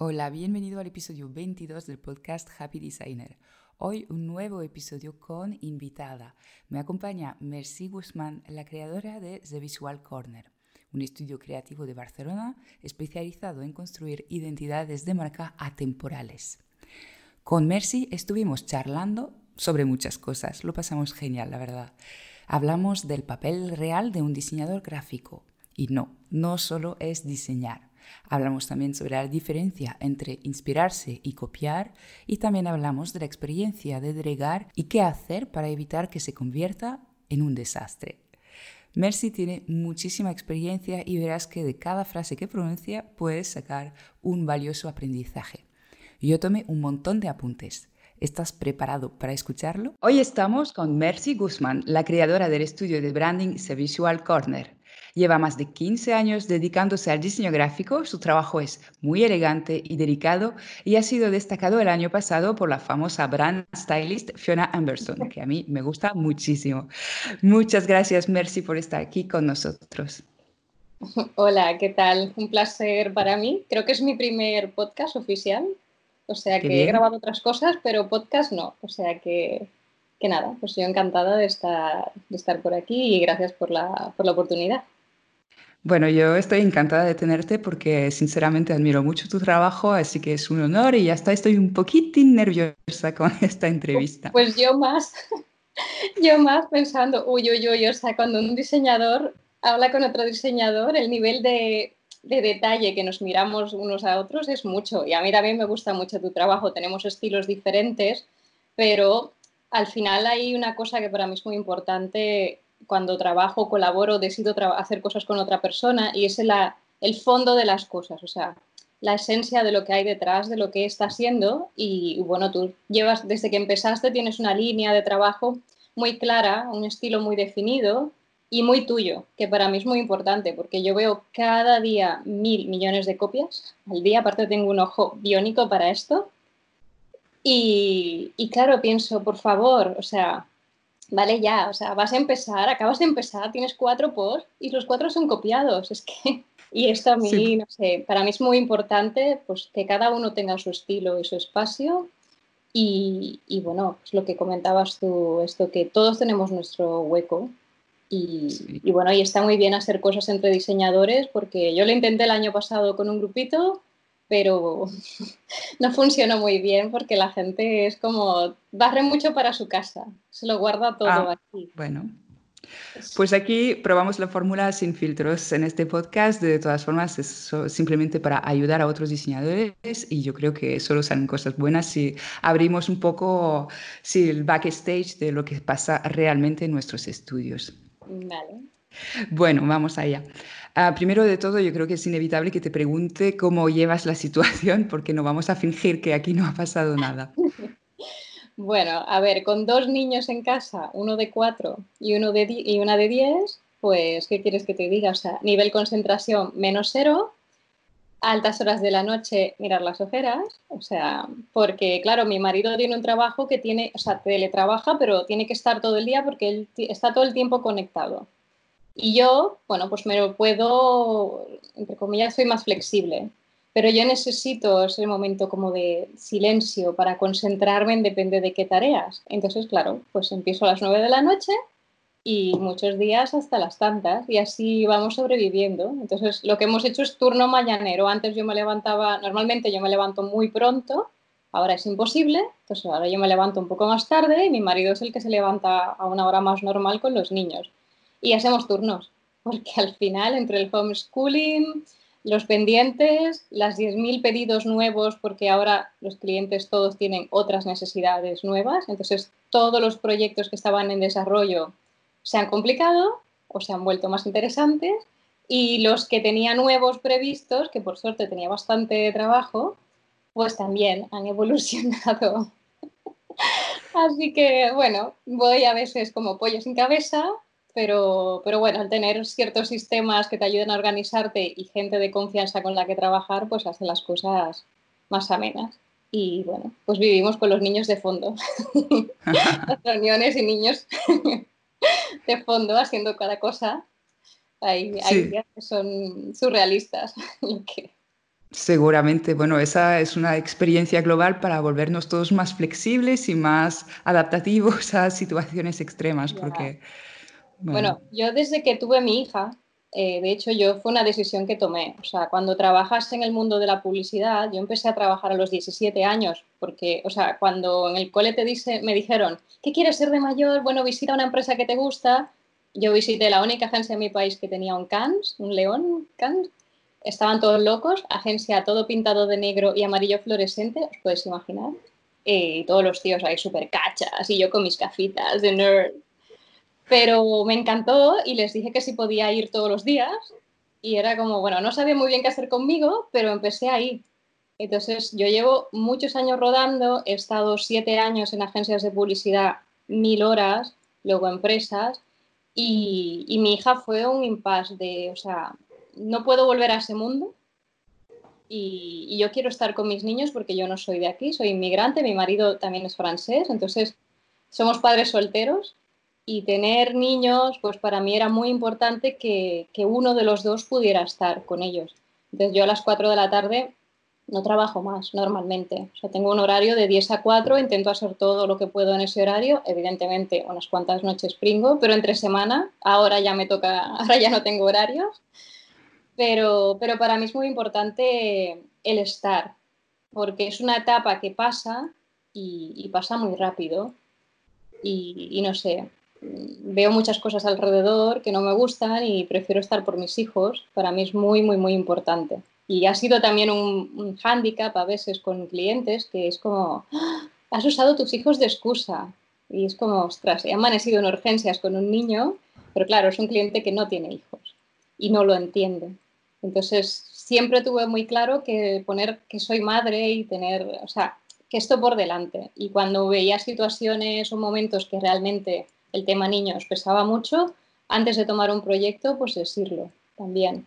Hola, bienvenido al episodio 22 del podcast Happy Designer. Hoy un nuevo episodio con invitada. Me acompaña Mercy Guzmán, la creadora de The Visual Corner, un estudio creativo de Barcelona especializado en construir identidades de marca atemporales. Con Mercy estuvimos charlando sobre muchas cosas, lo pasamos genial, la verdad. Hablamos del papel real de un diseñador gráfico. Y no, no solo es diseñar Hablamos también sobre la diferencia entre inspirarse y copiar y también hablamos de la experiencia de delegar y qué hacer para evitar que se convierta en un desastre. Mercy tiene muchísima experiencia y verás que de cada frase que pronuncia puedes sacar un valioso aprendizaje. Yo tomé un montón de apuntes. ¿Estás preparado para escucharlo? Hoy estamos con Mercy Guzmán, la creadora del estudio de branding Visual Corner. Lleva más de 15 años dedicándose al diseño gráfico, su trabajo es muy elegante y delicado y ha sido destacado el año pasado por la famosa brand stylist Fiona Amberson, que a mí me gusta muchísimo. Muchas gracias, Mercy, por estar aquí con nosotros. Hola, ¿qué tal? Un placer para mí. Creo que es mi primer podcast oficial. O sea que he grabado otras cosas, pero podcast no. O sea que, que nada, pues yo encantada de estar, de estar por aquí y gracias por la, por la oportunidad. Bueno, yo estoy encantada de tenerte porque sinceramente admiro mucho tu trabajo, así que es un honor y ya está, estoy un poquitín nerviosa con esta entrevista. Pues yo más, yo más pensando, uy, uy, uy, o sea, cuando un diseñador habla con otro diseñador, el nivel de, de detalle que nos miramos unos a otros es mucho. Y a mí también me gusta mucho tu trabajo, tenemos estilos diferentes, pero al final hay una cosa que para mí es muy importante cuando trabajo, colaboro, decido hacer cosas con otra persona y es el fondo de las cosas, o sea, la esencia de lo que hay detrás de lo que está haciendo y bueno, tú llevas desde que empezaste tienes una línea de trabajo muy clara, un estilo muy definido y muy tuyo, que para mí es muy importante porque yo veo cada día mil millones de copias al día, aparte tengo un ojo biónico para esto. Y claro, pienso, por favor, o sea, vale ya, o sea, vas a empezar, acabas de empezar, tienes cuatro posts y los cuatro son copiados, es que... Y esto a mí, no sé, para mí es muy importante pues, que cada uno tenga su estilo y su espacio. Y, y bueno, pues lo que comentabas tú, esto que todos tenemos nuestro hueco. Y, y, bueno, y está muy bien hacer cosas entre diseñadores porque yo lo intenté el año pasado con un grupito pero no funciona muy bien porque la gente es como, barre mucho para su casa, se lo guarda todo ah, aquí. Bueno. Pues aquí probamos la fórmula sin filtros en este podcast. De todas formas, es simplemente para ayudar a otros diseñadores y yo creo que solo salen cosas buenas si abrimos un poco si el backstage de lo que pasa realmente en nuestros estudios. Vale. Bueno, vamos allá. Ah, primero de todo, yo creo que es inevitable que te pregunte cómo llevas la situación, porque no vamos a fingir que aquí no ha pasado nada. Bueno, a ver, con dos niños en casa, uno de cuatro y, uno de y una de diez, pues, ¿qué quieres que te diga? O sea, nivel concentración menos cero, altas horas de la noche mirar las ojeras, o sea, porque claro, mi marido tiene un trabajo que tiene, o sea, teletrabaja, pero tiene que estar todo el día porque él está todo el tiempo conectado. Y yo, bueno, pues me lo puedo, entre comillas, soy más flexible, pero yo necesito ese momento como de silencio para concentrarme en depende de qué tareas. Entonces, claro, pues empiezo a las 9 de la noche y muchos días hasta las tantas y así vamos sobreviviendo. Entonces, lo que hemos hecho es turno mañanero. Antes yo me levantaba, normalmente yo me levanto muy pronto, ahora es imposible, entonces ahora yo me levanto un poco más tarde y mi marido es el que se levanta a una hora más normal con los niños y hacemos turnos, porque al final entre el homeschooling, los pendientes, las 10.000 pedidos nuevos, porque ahora los clientes todos tienen otras necesidades nuevas, entonces todos los proyectos que estaban en desarrollo se han complicado o se han vuelto más interesantes y los que tenía nuevos previstos, que por suerte tenía bastante trabajo, pues también han evolucionado. Así que bueno, voy a veces como pollo sin cabeza, pero, pero bueno, al tener ciertos sistemas que te ayuden a organizarte y gente de confianza con la que trabajar, pues hace las cosas más amenas. Y bueno, pues vivimos con los niños de fondo. las reuniones y niños de fondo haciendo cada cosa. Hay, hay días que son surrealistas. Seguramente, bueno, esa es una experiencia global para volvernos todos más flexibles y más adaptativos a situaciones extremas, porque... Bueno. yo desde que tuve mi hija, eh, de hecho yo fue una decisión que tomé, o sea, cuando trabajas en el mundo de la publicidad, yo empecé a trabajar a los 17 años, porque, o sea, cuando en el cole te dice, me dijeron, ¿qué quieres ser de mayor? Bueno, visita una empresa que te gusta. Yo visité la única agencia en mi país que tenía un Cans, un león Cans, estaban todos locos, agencia todo pintado de negro y amarillo fluorescente, os podéis imaginar. Y todos los tíos ahí súper cachas y yo con mis gafitas de nerd. Pero me encantó y les dije que sí podía ir todos los días y era como, bueno, no sabía muy bien qué hacer conmigo, pero empecé ahí. Entonces, yo llevo muchos años rodando, he estado siete años en agencias de publicidad, mil horas, luego empresas, y, y mi hija fue un impasse de, o sea, no puedo volver a ese mundo y, yo quiero estar con mis niños porque yo no soy de aquí, soy inmigrante, mi marido también es francés, entonces somos padres solteros y tener niños, pues para mí era muy importante que, que uno de los dos pudiera estar con ellos. Entonces yo a las 4 de la tarde no trabajo más normalmente. O sea, tengo un horario de 10 a 4, intento hacer todo lo que puedo en ese horario. Evidentemente, unas cuantas noches pringo, pero entre semana, ahora ya me toca, ahora ya no tengo horarios. Pero, pero para mí es muy importante el estar, porque es una etapa que pasa y, pasa muy rápido. Y, no sé, veo muchas cosas alrededor que no me gustan y prefiero estar por mis hijos. Para mí es muy, muy, muy importante. Y ha sido también un, un hándicap a veces con clientes que es como, ¡Ah! has usado tus hijos de excusa. Y es como, ostras, he amanecido en urgencias con un niño, pero claro, es un cliente que no tiene hijos y no lo entiende. Entonces, siempre tuve muy claro que poner que soy madre y tener, o sea, que esto por delante. Y cuando veía situaciones o momentos que realmente el tema niños pesaba mucho, antes de tomar un proyecto, pues decirlo también.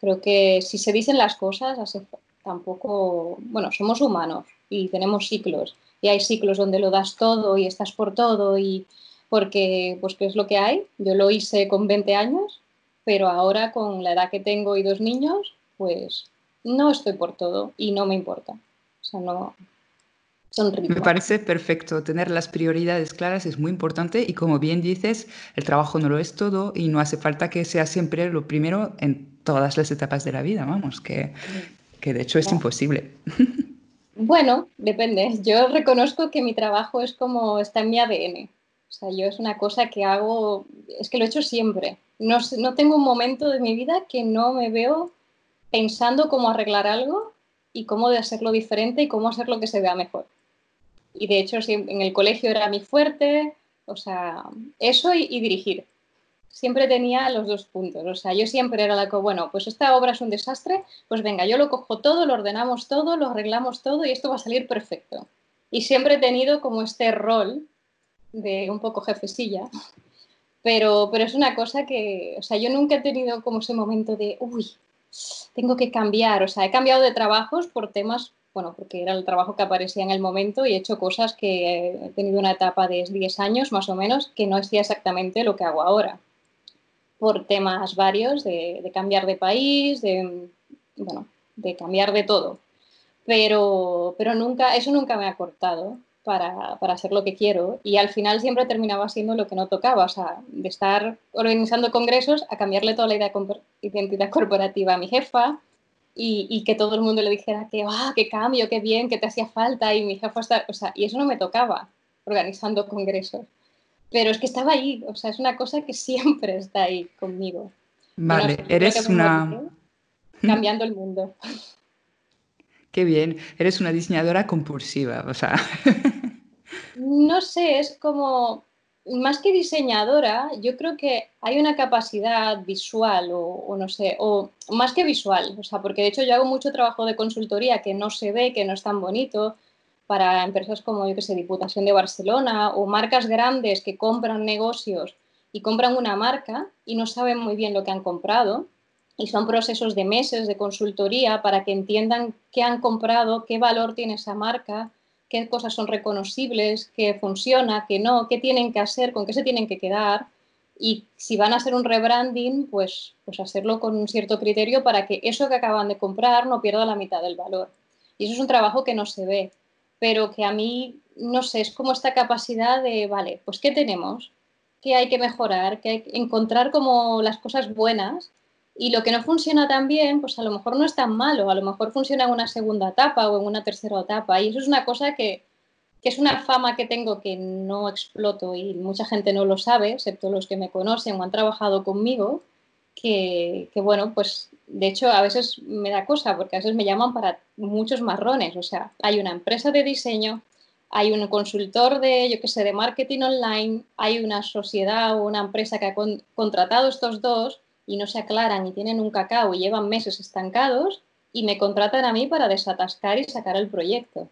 Creo que si se dicen las cosas, tampoco, bueno, somos humanos y tenemos ciclos. Y hay ciclos donde lo das todo y estás por todo y porque, pues, ¿qué es lo que hay? Yo lo hice con 20 años pero ahora con la edad que tengo y dos niños, pues no estoy por todo y no me importa. O son Me parece perfecto. Tener las prioridades claras es muy importante y como bien dices, el trabajo no lo es todo y no hace falta que sea siempre lo primero en todas las etapas de la vida, vamos, que, que de hecho es imposible. Bueno, depende. Yo reconozco que mi trabajo es como está en mi ADN. O sea, yo es una cosa que hago, es que lo he hecho siempre. No, no tengo un momento de mi vida que no me veo pensando cómo arreglar algo y cómo de hacerlo diferente y cómo hacerlo que se vea mejor. Y de hecho, en el colegio era mi fuerte, o sea, eso y, dirigir. Siempre tenía los dos puntos. O sea, yo siempre era la que, bueno, pues esta obra es un desastre, pues venga, yo lo cojo todo, lo ordenamos todo, lo arreglamos todo y esto va a salir perfecto. Y siempre he tenido como este rol de un poco jefecilla, pero, pero es una cosa que, o sea, yo nunca he tenido como ese momento de, uy, tengo que cambiar, o sea, he cambiado de trabajos por temas, bueno, porque era el trabajo que aparecía en el momento y he hecho cosas que he tenido una etapa de 10 años más o menos que no hacía exactamente lo que hago ahora, por temas varios de, de cambiar de país, de, bueno, de cambiar de todo. Pero, pero nunca, eso nunca me ha cortado para, para, hacer lo que quiero y al final siempre terminaba siendo lo que no tocaba, o sea, de estar organizando congresos a cambiarle toda la idea identidad corporativa a mi jefa y, y, que todo el mundo le dijera que, ah, qué cambio, qué bien, que te hacía falta y mi jefa o sea, y eso no me tocaba organizando congresos, pero es que estaba ahí, o sea, es una cosa que siempre está ahí conmigo. Vale, eres una... Cambiando el mundo. Qué bien, eres una diseñadora compulsiva, o sea. no sé, es como, más que diseñadora, yo creo que hay una capacidad visual o, no sé, o más que visual, o sea, porque de hecho yo hago mucho trabajo de consultoría que no se ve, que no es tan bonito, para empresas como, yo que sé, Diputación de Barcelona o marcas grandes que compran negocios y compran una marca y no saben muy bien lo que han comprado. Y son procesos de meses de consultoría para que entiendan qué han comprado, qué valor tiene esa marca, qué cosas son reconocibles, qué funciona, qué no, qué tienen que hacer, con qué se tienen que quedar. y si van a hacer un rebranding, pues, pues hacerlo con un cierto criterio para que eso que acaban de comprar no pierda la mitad del valor. Y eso es un trabajo que no se ve, pero que a mí, no sé, es como esta capacidad de, vale, pues ¿qué tenemos? ¿Qué hay que mejorar? ¿Qué hay que encontrar como las cosas buenas? Y lo que no funciona tan bien, pues a lo mejor no es tan malo, a lo mejor funciona en una segunda etapa o en una tercera etapa. Y eso es una cosa que, que es una fama que tengo que no exploto y mucha gente no lo sabe, excepto los que me conocen o han trabajado conmigo, que, bueno, pues de hecho a veces me da cosa porque a veces me llaman para muchos marrones, o sea, hay una empresa de diseño, hay un consultor de, yo qué sé, de marketing online, hay una sociedad o una empresa que ha contratado estos dos y no se aclaran y tienen un cacao y llevan meses estancados y me contratan a mí para desatascar y sacar el proyecto.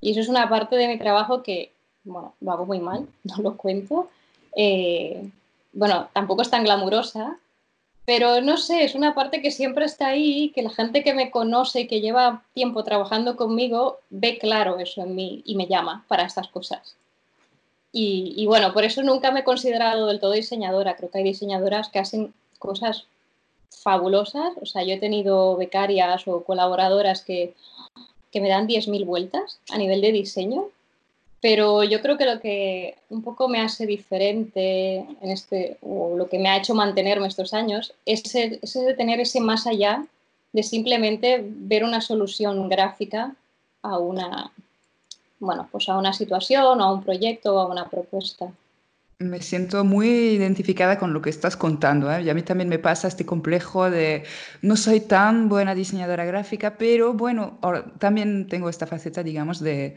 Y eso es una parte de mi trabajo que, bueno, lo hago muy mal, no lo cuento. Eh, bueno, tampoco es tan glamurosa, pero no sé, es una parte que siempre está ahí, que la gente que me conoce y que lleva tiempo trabajando conmigo ve claro eso en mí y me llama para estas cosas. Y, y, bueno, por eso nunca me he considerado del todo diseñadora. Creo que hay diseñadoras que hacen cosas fabulosas. O sea, yo he tenido becarias o colaboradoras que que me dan 10.000 vueltas a nivel de diseño, pero yo creo que lo que un poco me hace diferente en este, o lo que me ha hecho mantenerme estos años, es, de tener ese más allá de simplemente ver una solución gráfica a una, bueno, pues a una situación, a un proyecto o a una propuesta. Me siento muy identificada con lo que estás contando. ¿eh? Y a mí también me pasa este complejo de no soy tan buena diseñadora gráfica, pero bueno, también tengo esta faceta, digamos, de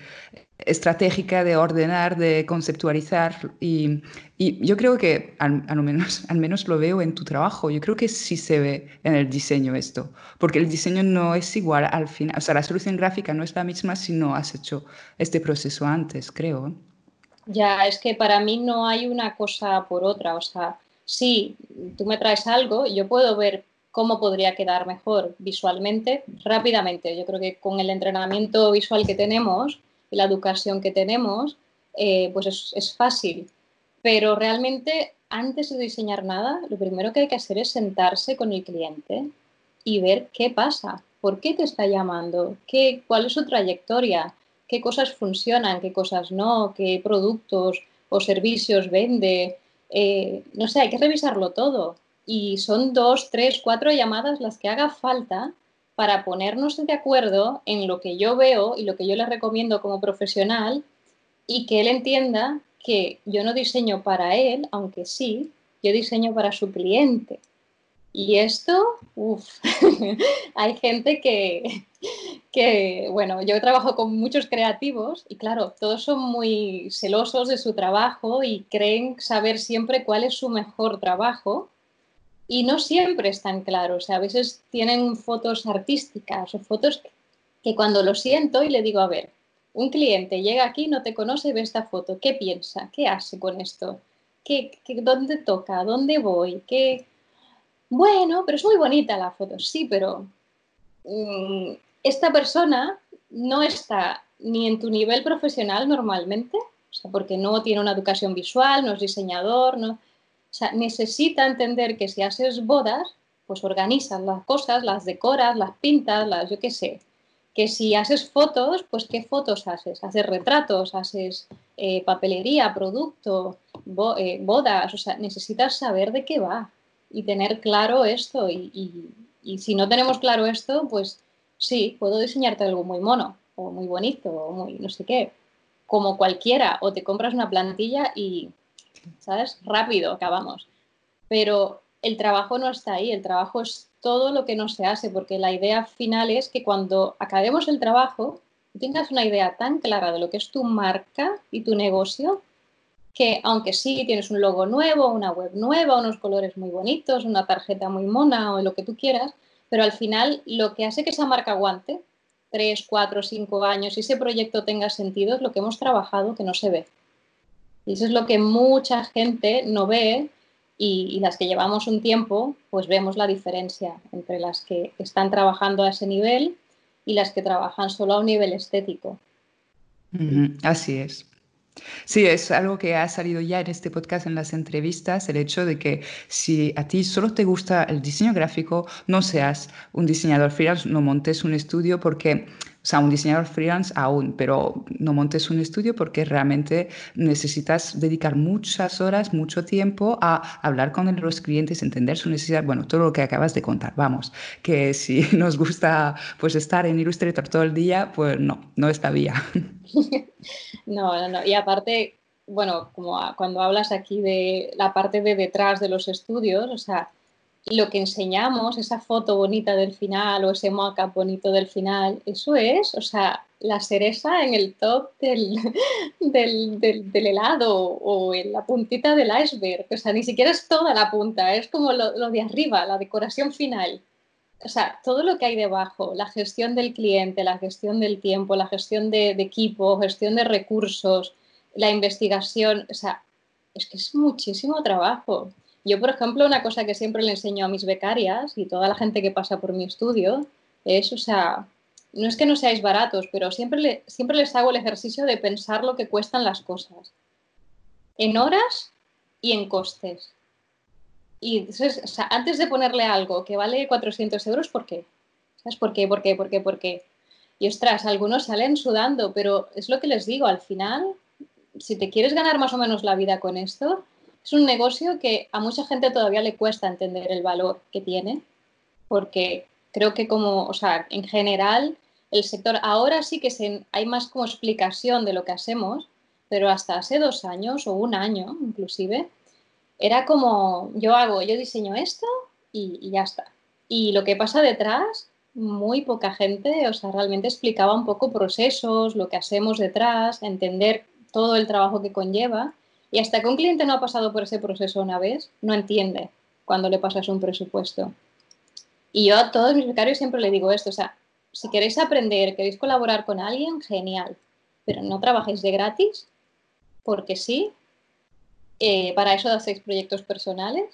estratégica, de ordenar, de conceptualizar. Y, y yo creo que al, al, menos, al menos lo veo en tu trabajo. Yo creo que sí se ve en el diseño esto, porque el diseño no es igual al final. O sea, la solución gráfica no es la misma si no has hecho este proceso antes, creo. Ya, es que para mí no hay una cosa por otra. O sea, si tú me traes algo, yo puedo ver cómo podría quedar mejor visualmente rápidamente. Yo creo que con el entrenamiento visual que tenemos y la educación que tenemos, eh, pues es, es fácil. Pero realmente, antes de diseñar nada, lo primero que hay que hacer es sentarse con el cliente y ver qué pasa, por qué te está llamando, qué, cuál es su trayectoria, qué cosas funcionan, qué cosas no, qué productos o servicios vende. Eh, no sé, hay que revisarlo todo. Y son dos, tres, cuatro llamadas las que haga falta para ponernos de acuerdo en lo que yo veo y lo que yo le recomiendo como profesional y que él entienda que yo no diseño para él, aunque sí, yo diseño para su cliente. Y esto, uff, hay gente que, que, bueno, yo trabajo con muchos creativos y claro, todos son muy celosos de su trabajo y creen saber siempre cuál es su mejor trabajo y no siempre están claros. a veces tienen fotos artísticas o fotos que cuando lo siento y le digo, a ver, un cliente llega aquí, no te conoce ve esta foto, ¿qué piensa? ¿Qué hace con esto? ¿Qué, qué, dónde toca? ¿Dónde voy? ¿Qué, bueno, pero es muy bonita la foto, sí, pero mm, esta persona no está ni en tu nivel profesional normalmente, o sea, porque no tiene una educación visual, no es diseñador, no, o sea, necesita entender que si haces bodas, pues organizas las cosas, las decoras, las pintas, las yo qué sé. Que si haces fotos, pues ¿qué fotos haces? Haces retratos, haces eh, papelería, producto, eh, bodas, o sea, necesitas saber de qué va y tener claro esto. Y, si no tenemos claro esto, pues sí, puedo diseñarte algo muy mono o muy bonito o muy no sé qué, como cualquiera, o te compras una plantilla y, ¿sabes? Rápido, acabamos. Pero el trabajo no está ahí, el trabajo es todo lo que no se hace, porque la idea final es que cuando acabemos el trabajo, tengas una idea tan clara de lo que es tu marca y tu negocio, que aunque sí tienes un logo nuevo, una web nueva, unos colores muy bonitos, una tarjeta muy mona o lo que tú quieras, pero al final lo que hace que esa marca aguante tres, cuatro, cinco años y ese proyecto tenga sentido es lo que hemos trabajado que no se ve. Y eso es lo que mucha gente no ve y, y, las que llevamos un tiempo, pues vemos la diferencia entre las que están trabajando a ese nivel y las que trabajan solo a un nivel estético. Así es. Sí, es algo que ha salido ya en este podcast, en las entrevistas, el hecho de que si a ti solo te gusta el diseño gráfico, no seas un diseñador freelance, no montes un estudio porque o sea, un diseñador freelance aún, pero no montes un estudio porque realmente necesitas dedicar muchas horas, mucho tiempo a hablar con los clientes, entender su necesidad, bueno, todo lo que acabas de contar. Vamos, que si nos gusta pues estar en Illustrator todo el día, pues no, no está bien. no, no, no. Y aparte, bueno, como cuando hablas aquí de la parte de detrás de los estudios, o sea, lo que enseñamos, esa foto bonita del final o ese mock-up bonito del final, eso es, o sea, la cereza en el top del, del, helado o en la puntita del iceberg. O sea, ni siquiera es toda la punta, es como lo, de arriba, la decoración final. O sea, todo lo que hay debajo, la gestión del cliente, la gestión del tiempo, la gestión de, de equipo, gestión de recursos, la investigación, o sea, es que es muchísimo trabajo. Yo, por ejemplo, una cosa que siempre le enseño a mis becarias y toda la gente que pasa por mi estudio es, o sea, no es que no seáis baratos, pero siempre, siempre les hago el ejercicio de pensar lo que cuestan las cosas. En horas y en costes. Y antes de ponerle algo que vale 400 euros, ¿por qué? ¿Sabes por qué? ¿Por qué? ¿Por qué? ¿Por qué? Y ostras, algunos salen sudando, pero es lo que les digo, al final, si te quieres ganar más o menos la vida con esto, es un negocio que a mucha gente todavía le cuesta entender el valor que tiene, porque creo que como, o sea, en general, el sector ahora sí que se, hay más como explicación de lo que hacemos, pero hasta hace dos años o un año inclusive, era como yo hago, yo diseño esto y, y ya está. Y lo que pasa detrás, muy poca gente, o sea, realmente explicaba un poco procesos, lo que hacemos detrás, entender todo el trabajo que conlleva. Y hasta que un cliente no ha pasado por ese proceso una vez, no entiende cuando le pasas un presupuesto. Y yo a todos mis becarios siempre le digo esto, o sea, si queréis aprender, queréis colaborar con alguien, genial, pero no trabajéis de gratis, porque sí, eh, para eso hacéis proyectos personales,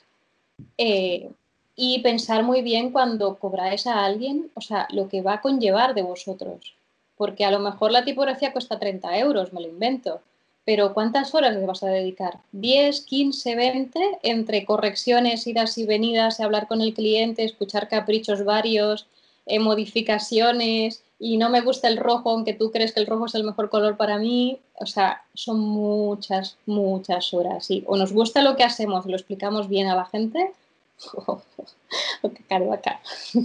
eh, y pensar muy bien cuando cobráis a alguien, o sea, lo que va a conllevar de vosotros, porque a lo mejor la tipografía cuesta 30 euros, me lo invento, pero ¿cuántas horas le vas a dedicar? ¿10, 15, 20? Entre correcciones, idas y venidas, hablar con el cliente, escuchar caprichos varios, eh, modificaciones y no me gusta el rojo, aunque tú crees que el rojo es el mejor color para mí. O sea, son muchas, muchas horas. Y o nos gusta lo que hacemos, lo explicamos bien a la gente, o, o que caro acá.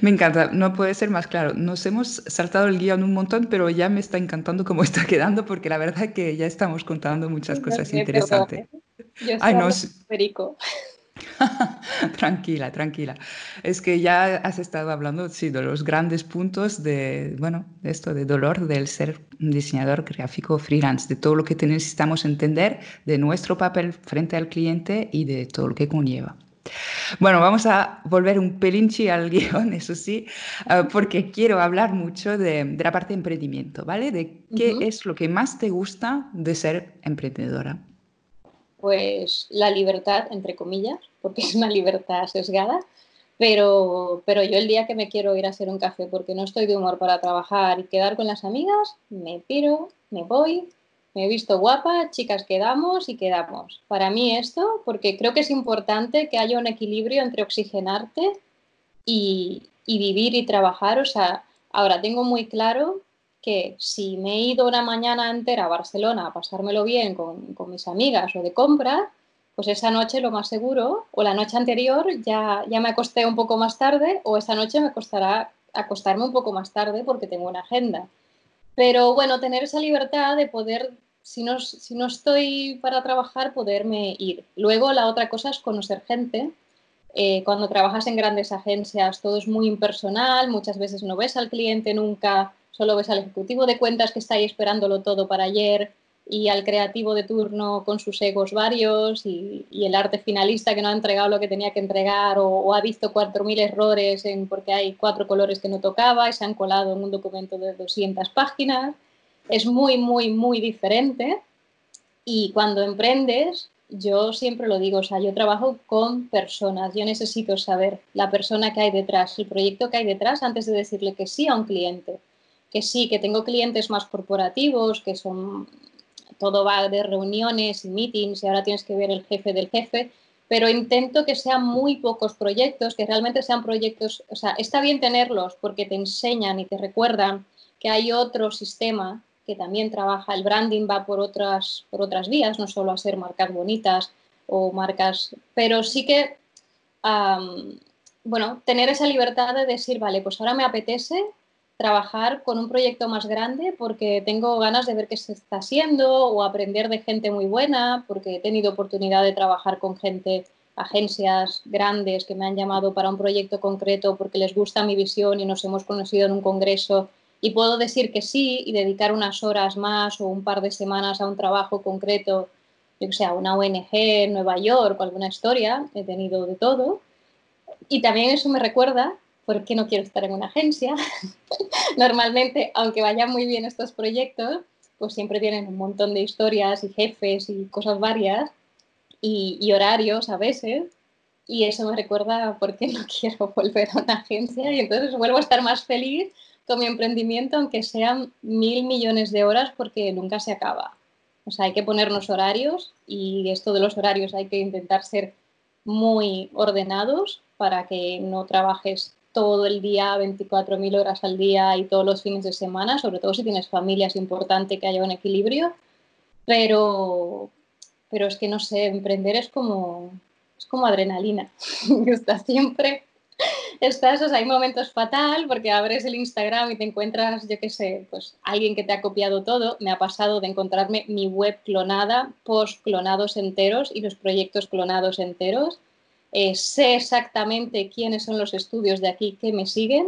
Me encanta, no puede ser más claro. Nos hemos saltado el guion un montón, pero ya me está encantando cómo está quedando porque la verdad que ya estamos contando muchas cosas interesantes. Yo Ay, no, perico. tranquila, tranquila. Es que ya has estado hablando sí, de los grandes puntos de, bueno, esto de dolor del ser diseñador gráfico freelance, de todo lo que necesitamos entender de nuestro papel frente al cliente y de todo lo que conlleva. Bueno, vamos a volver un pelinchi al guion, eso sí, eh, porque quiero hablar mucho de, la parte de emprendimiento, ¿vale? De qué es lo que más te gusta de ser emprendedora. Pues la libertad, entre comillas, porque es una libertad sesgada, pero, pero yo el día que me quiero ir a hacer un café porque no estoy de humor para trabajar y quedar con las amigas, me piro, me voy, me he visto guapa, chicas, quedamos y quedamos. Para mí esto, porque creo que es importante que haya un equilibrio entre oxigenarte y, vivir y trabajar. O sea, ahora tengo muy claro que si me he ido una mañana entera a Barcelona a pasármelo bien con, con, mis amigas o de compra, pues esa noche lo más seguro, o la noche anterior ya, ya me acosté un poco más tarde, o esa noche me costará acostarme un poco más tarde porque tengo una agenda. Pero bueno, tener esa libertad de poder si no, si no estoy para trabajar, poderme ir. Luego la otra cosa es conocer gente. Eh, cuando trabajas en grandes agencias todo es muy impersonal, muchas veces no ves al cliente nunca, solo ves al ejecutivo de cuentas que está ahí esperándolo todo para ayer y al creativo de turno con sus egos varios y, el arte finalista que no ha entregado lo que tenía que entregar o, o ha visto 4.000 errores en, porque hay cuatro colores que no tocaba y se han colado en un documento de 200 páginas es muy, muy, muy diferente. Y cuando emprendes, yo siempre lo digo, o sea, yo trabajo con personas, yo necesito saber la persona que hay detrás, el proyecto que hay detrás antes de decirle que sí a un cliente. Que sí, que tengo clientes más corporativos, que son, todo va de reuniones y meetings y ahora tienes que ver el jefe del jefe, pero intento que sean muy pocos proyectos, que realmente sean proyectos, o sea, está bien tenerlos porque te enseñan y te recuerdan que hay otro sistema que también trabaja, el branding va por otras, por otras vías, no solo a ser marcas bonitas o marcas, pero sí que, bueno, tener esa libertad de decir, vale, pues ahora me apetece trabajar con un proyecto más grande porque tengo ganas de ver qué se está haciendo o aprender de gente muy buena, porque he tenido oportunidad de trabajar con gente, agencias grandes que me han llamado para un proyecto concreto porque les gusta mi visión y nos hemos conocido en un congreso y puedo decir que sí y dedicar unas horas más o un par de semanas a un trabajo concreto, yo que sé, a una ONG en Nueva York o alguna historia, he tenido de todo. Y también eso me recuerda por qué no quiero estar en una agencia. Normalmente, aunque vayan muy bien estos proyectos, pues siempre tienen un montón de historias y jefes y cosas varias y, y horarios a veces. Y eso me recuerda por qué no quiero volver a una agencia y entonces vuelvo a estar más feliz con mi emprendimiento, aunque sean mil millones de horas, porque nunca se acaba. O sea, hay que ponernos horarios y esto de los horarios hay que intentar ser muy ordenados para que no trabajes todo el día, 24.000 horas al día y todos los fines de semana, sobre todo si tienes familia, es importante que haya un equilibrio. Pero, pero es que no sé, emprender es como, es como adrenalina, estás siempre estás, o sea, hay momentos fatal porque abres el Instagram y te encuentras, yo qué sé, pues alguien que te ha copiado todo. Me ha pasado de encontrarme mi web clonada, post clonados enteros y los proyectos clonados enteros. Eh, sé exactamente quiénes son los estudios de aquí que me siguen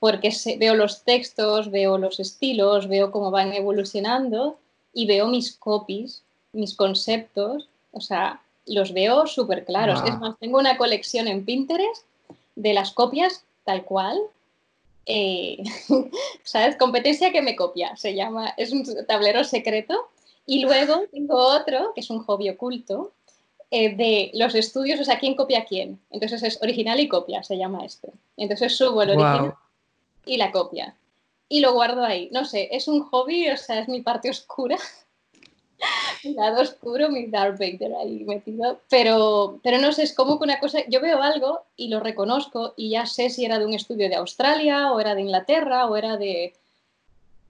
porque veo los textos, veo los estilos, veo cómo van evolucionando y veo mis copies, mis conceptos, o sea, los veo súper claros. Es más, tengo una colección en Pinterest de las copias tal cual. Eh, ¿Sabes? Competencia que me copia, se llama, es un tablero secreto. Y luego tengo otro, que es un hobby oculto, eh, de los estudios, o sea, quién copia a quién. Entonces es original y copia, se llama este. Entonces subo el original y la copia. Y lo guardo ahí. No sé, es un hobby, o sea, es mi parte oscura mi lado oscuro, mi Darth Vader ahí metido. Pero, pero no sé, es como que una cosa, yo veo algo y lo reconozco y ya sé si era de un estudio de Australia o era de Inglaterra o era de...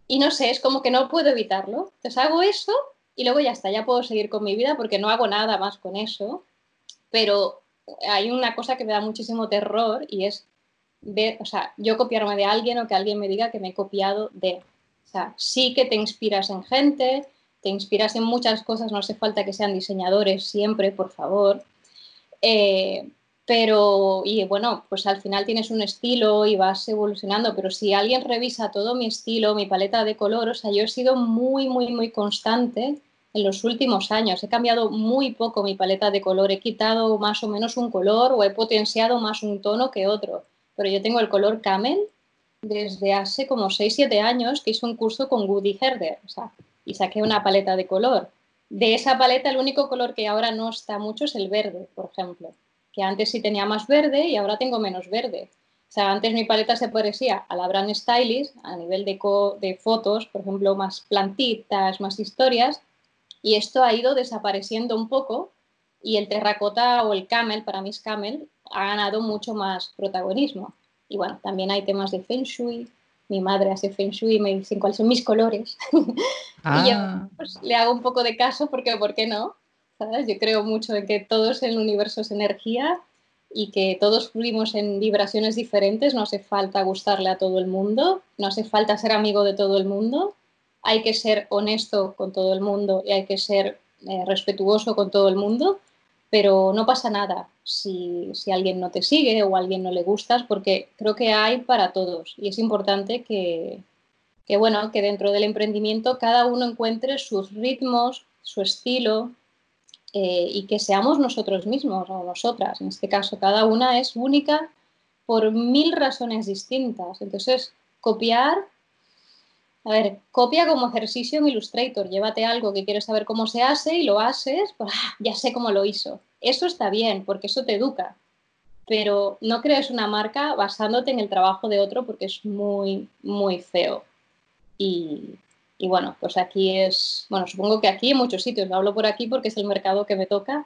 Y no sé, es como que no puedo evitarlo. Entonces hago eso y luego ya está, ya puedo seguir con mi vida porque no hago nada más con eso. Pero hay una cosa que me da muchísimo terror y es ver, o sea, yo copiarme de alguien o que alguien me diga que me he copiado de. O sea, sí que te inspiras en gente, te inspiras en muchas cosas, no hace falta que sean diseñadores siempre, por favor. Eh, pero, y bueno, pues al final tienes un estilo y vas evolucionando, pero si alguien revisa todo mi estilo, mi paleta de color, o sea, yo he sido muy, muy, muy constante en los últimos años. He cambiado muy poco mi paleta de color, he quitado más o menos un color o he potenciado más un tono que otro, pero yo tengo el color camel desde hace como 6-7 años que hice un curso con Woody Herder, o sea, y saqué una paleta de color. De esa paleta el único color que ahora no está mucho es el verde, por ejemplo, que antes sí tenía más verde y ahora tengo menos verde. O sea, antes mi paleta se parecía a la Brand Stylist a nivel de, de fotos, por ejemplo, más plantitas, más historias, y esto ha ido desapareciendo un poco y el terracota o el camel, para mí es camel, ha ganado mucho más protagonismo. Y bueno, también hay temas de feng shui, mi madre hace feng shui y me dicen cuáles son mis colores. y yo ah. pues, le hago un poco de caso porque, ¿por qué no? Yo creo mucho en que todos el universo es energía y que todos fluimos en vibraciones diferentes, no hace falta gustarle a todo el mundo, no hace falta ser amigo de todo el mundo, hay que ser honesto con todo el mundo y hay que ser eh, respetuoso con todo el mundo pero no pasa nada si, alguien no te sigue o a alguien no le gustas, porque creo que hay para todos. Y es importante que, bueno, que dentro del emprendimiento cada uno encuentre sus ritmos, su estilo eh, y que seamos nosotros mismos o nosotras. En este caso, cada una es única por mil razones distintas. Entonces, copiar a ver, copia como ejercicio en Illustrator. Llévate algo que quieres saber cómo se hace y lo haces, pues ah, ya sé cómo lo hizo. Eso está bien, porque eso te educa. Pero no crees una marca basándote en el trabajo de otro porque es muy, muy feo. Y, y, bueno, pues aquí es, bueno, supongo que aquí en muchos sitios, hablo por aquí porque es el mercado que me toca,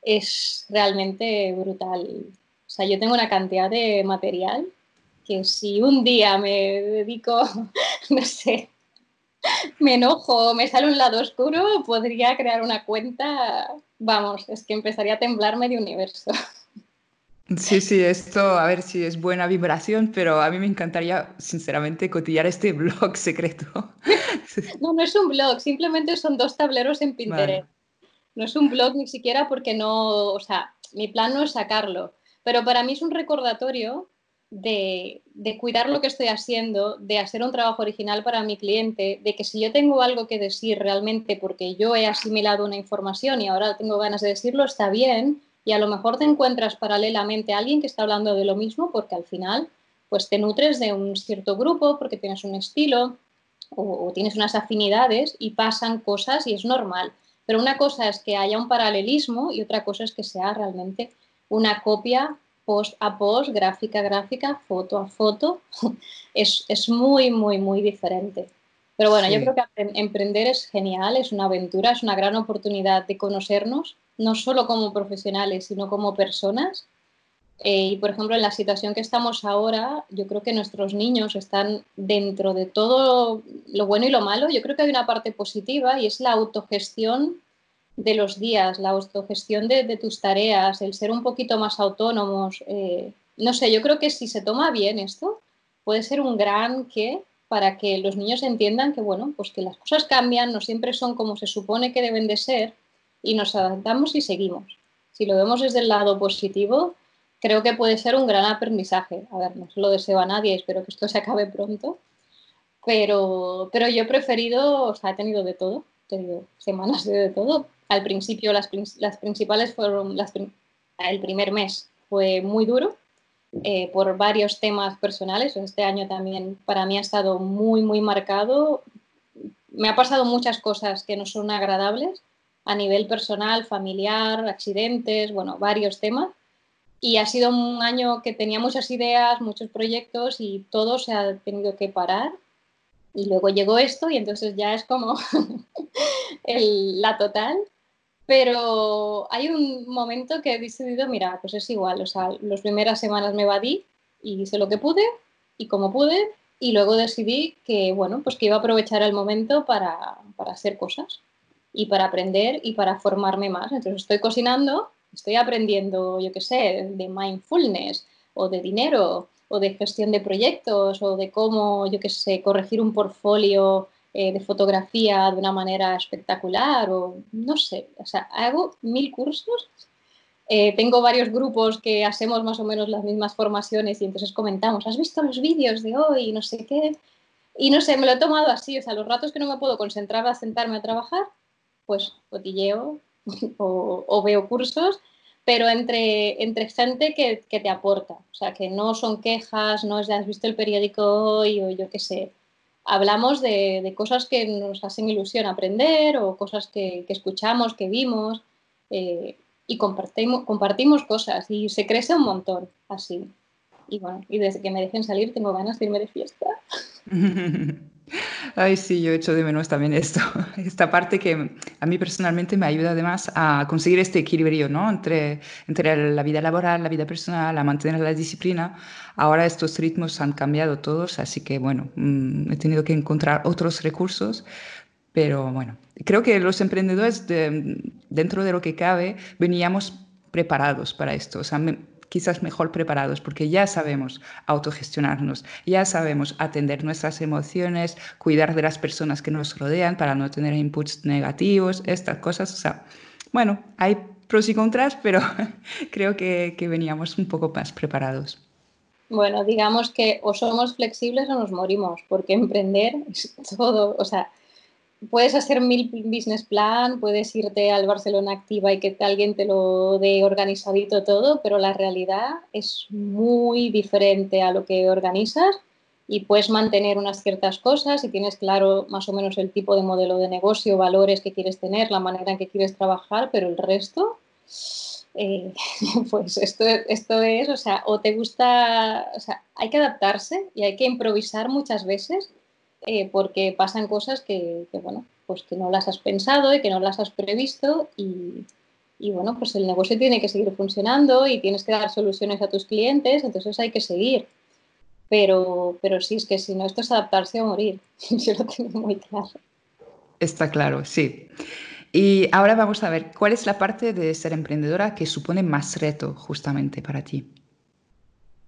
es realmente brutal. O sea, yo tengo una cantidad de material que si un día me dedico, no sé, me enojo, me sale un lado oscuro, podría crear una cuenta, vamos, es que empezaría a temblar medio universo. Sí, sí, esto a ver si es buena vibración, pero a mí me encantaría, sinceramente, cotillar este blog secreto. No, no es un blog, simplemente son dos tableros en Pinterest. No es un blog ni siquiera porque no, o sea, mi plan no es sacarlo, pero para mí es un recordatorio de, cuidar lo que estoy haciendo, de hacer un trabajo original para mi cliente, de que si yo tengo algo que decir realmente porque yo he asimilado una información y ahora tengo ganas de decirlo, está bien. Y a lo mejor te encuentras paralelamente a alguien que está hablando de lo mismo porque al final pues te nutres de un cierto grupo porque tienes un estilo o, o tienes unas afinidades y pasan cosas y es normal. Pero una cosa es que haya un paralelismo y otra cosa es que sea realmente una copia post a post, gráfica a gráfica, foto a foto, es, es muy, muy, muy diferente. Pero bueno, yo creo que emprender es genial, es una aventura, es una gran oportunidad de conocernos, no solo como profesionales, sino como personas. Eh, y por ejemplo, en la situación que estamos ahora, yo creo que nuestros niños están dentro de todo lo bueno y lo malo. Yo creo que hay una parte positiva y es la autogestión de los días, la autogestión de, tus tareas, el ser un poquito más autónomos. Eh, no sé, yo creo que si se toma bien esto, puede ser un gran qué para que los niños entiendan que, bueno, pues que las cosas cambian, no siempre son como se supone que deben de ser y nos adaptamos y seguimos. Si lo vemos desde el lado positivo, creo que puede ser un gran aprendizaje. A ver, no se lo deseo a nadie, espero que esto se acabe pronto, pero, pero yo he preferido, o sea, he tenido de todo, he tenido semanas de, de todo, al principio las, las principales fueron las, el primer mes fue muy duro eh, por varios temas personales. Este año también para mí ha estado muy, muy marcado. Me ha pasado muchas cosas que no son agradables a nivel personal, familiar, accidentes, bueno, varios temas. Y ha sido un año que tenía muchas ideas, muchos proyectos y todo se ha tenido que parar. Y luego llegó esto y entonces ya es como el, la total. Pero hay un momento que he decidido, mira, pues es igual, o sea, las primeras semanas me evadí y hice lo que pude y como pude y luego decidí que, bueno, pues que iba a aprovechar el momento para, para hacer cosas y para aprender y para formarme más. Entonces estoy cocinando, estoy aprendiendo, yo qué sé, de mindfulness o de dinero o de gestión de proyectos o de cómo, yo qué sé, corregir un portfolio eh, de fotografía de una manera espectacular o no sé, o sea, hago mil cursos. Eh, tengo varios grupos que hacemos más o menos las mismas formaciones y entonces comentamos, ¿has visto los vídeos de hoy? No sé qué. Y no sé, me lo he tomado así, o sea, los ratos que no me puedo concentrar a sentarme a trabajar, pues cotilleo o, veo cursos, pero entre, entre gente que, que, te aporta, o sea, que no son quejas, no es de has visto el periódico hoy o yo qué sé, hablamos de, cosas que nos hacen ilusión aprender o cosas que, escuchamos, que vimos eh, y compartimos, compartimos cosas y se crece un montón así. Y bueno, y desde que me dejen salir tengo ganas de irme de fiesta. Ay, sí, yo echo de menos también esto, esta parte que a mí personalmente me ayuda además a conseguir este equilibrio, ¿no? Entre, entre la vida laboral, la vida personal, a mantener la disciplina. Ahora estos ritmos han cambiado todos, así que bueno, mm, he tenido que encontrar otros recursos, pero bueno, creo que los emprendedores dentro de lo que cabe veníamos preparados para esto. O sea, quizás mejor preparados porque ya sabemos autogestionarnos, ya sabemos atender nuestras emociones, cuidar de las personas que nos rodean para no tener inputs negativos, estas cosas. O sea, bueno, hay pros y contras, pero creo que, veníamos un poco más preparados. Bueno, digamos que o somos flexibles o nos morimos, porque emprender es todo, o sea, puedes hacer mil business plan, puedes irte al Barcelona Activa y que alguien te lo dé organizadito todo, pero la realidad es muy diferente a lo que organizas y puedes mantener unas ciertas cosas y tienes claro más o menos el tipo de modelo de negocio, valores que quieres tener, la manera en que quieres trabajar, pero el resto, eh, pues esto, esto es, o sea, o te gusta, o sea, hay que adaptarse y hay que improvisar muchas veces eh, porque pasan cosas que, bueno, pues que no las has pensado y que no las has previsto y, y, bueno, pues el negocio tiene que seguir funcionando y tienes que dar soluciones a tus clientes, entonces hay que seguir. Pero, pero sí, es que si no, esto es adaptarse a morir. Yo lo tengo muy claro. Está claro, sí. Y ahora vamos a ver, ¿cuál es la parte de ser emprendedora que supone más reto justamente para ti?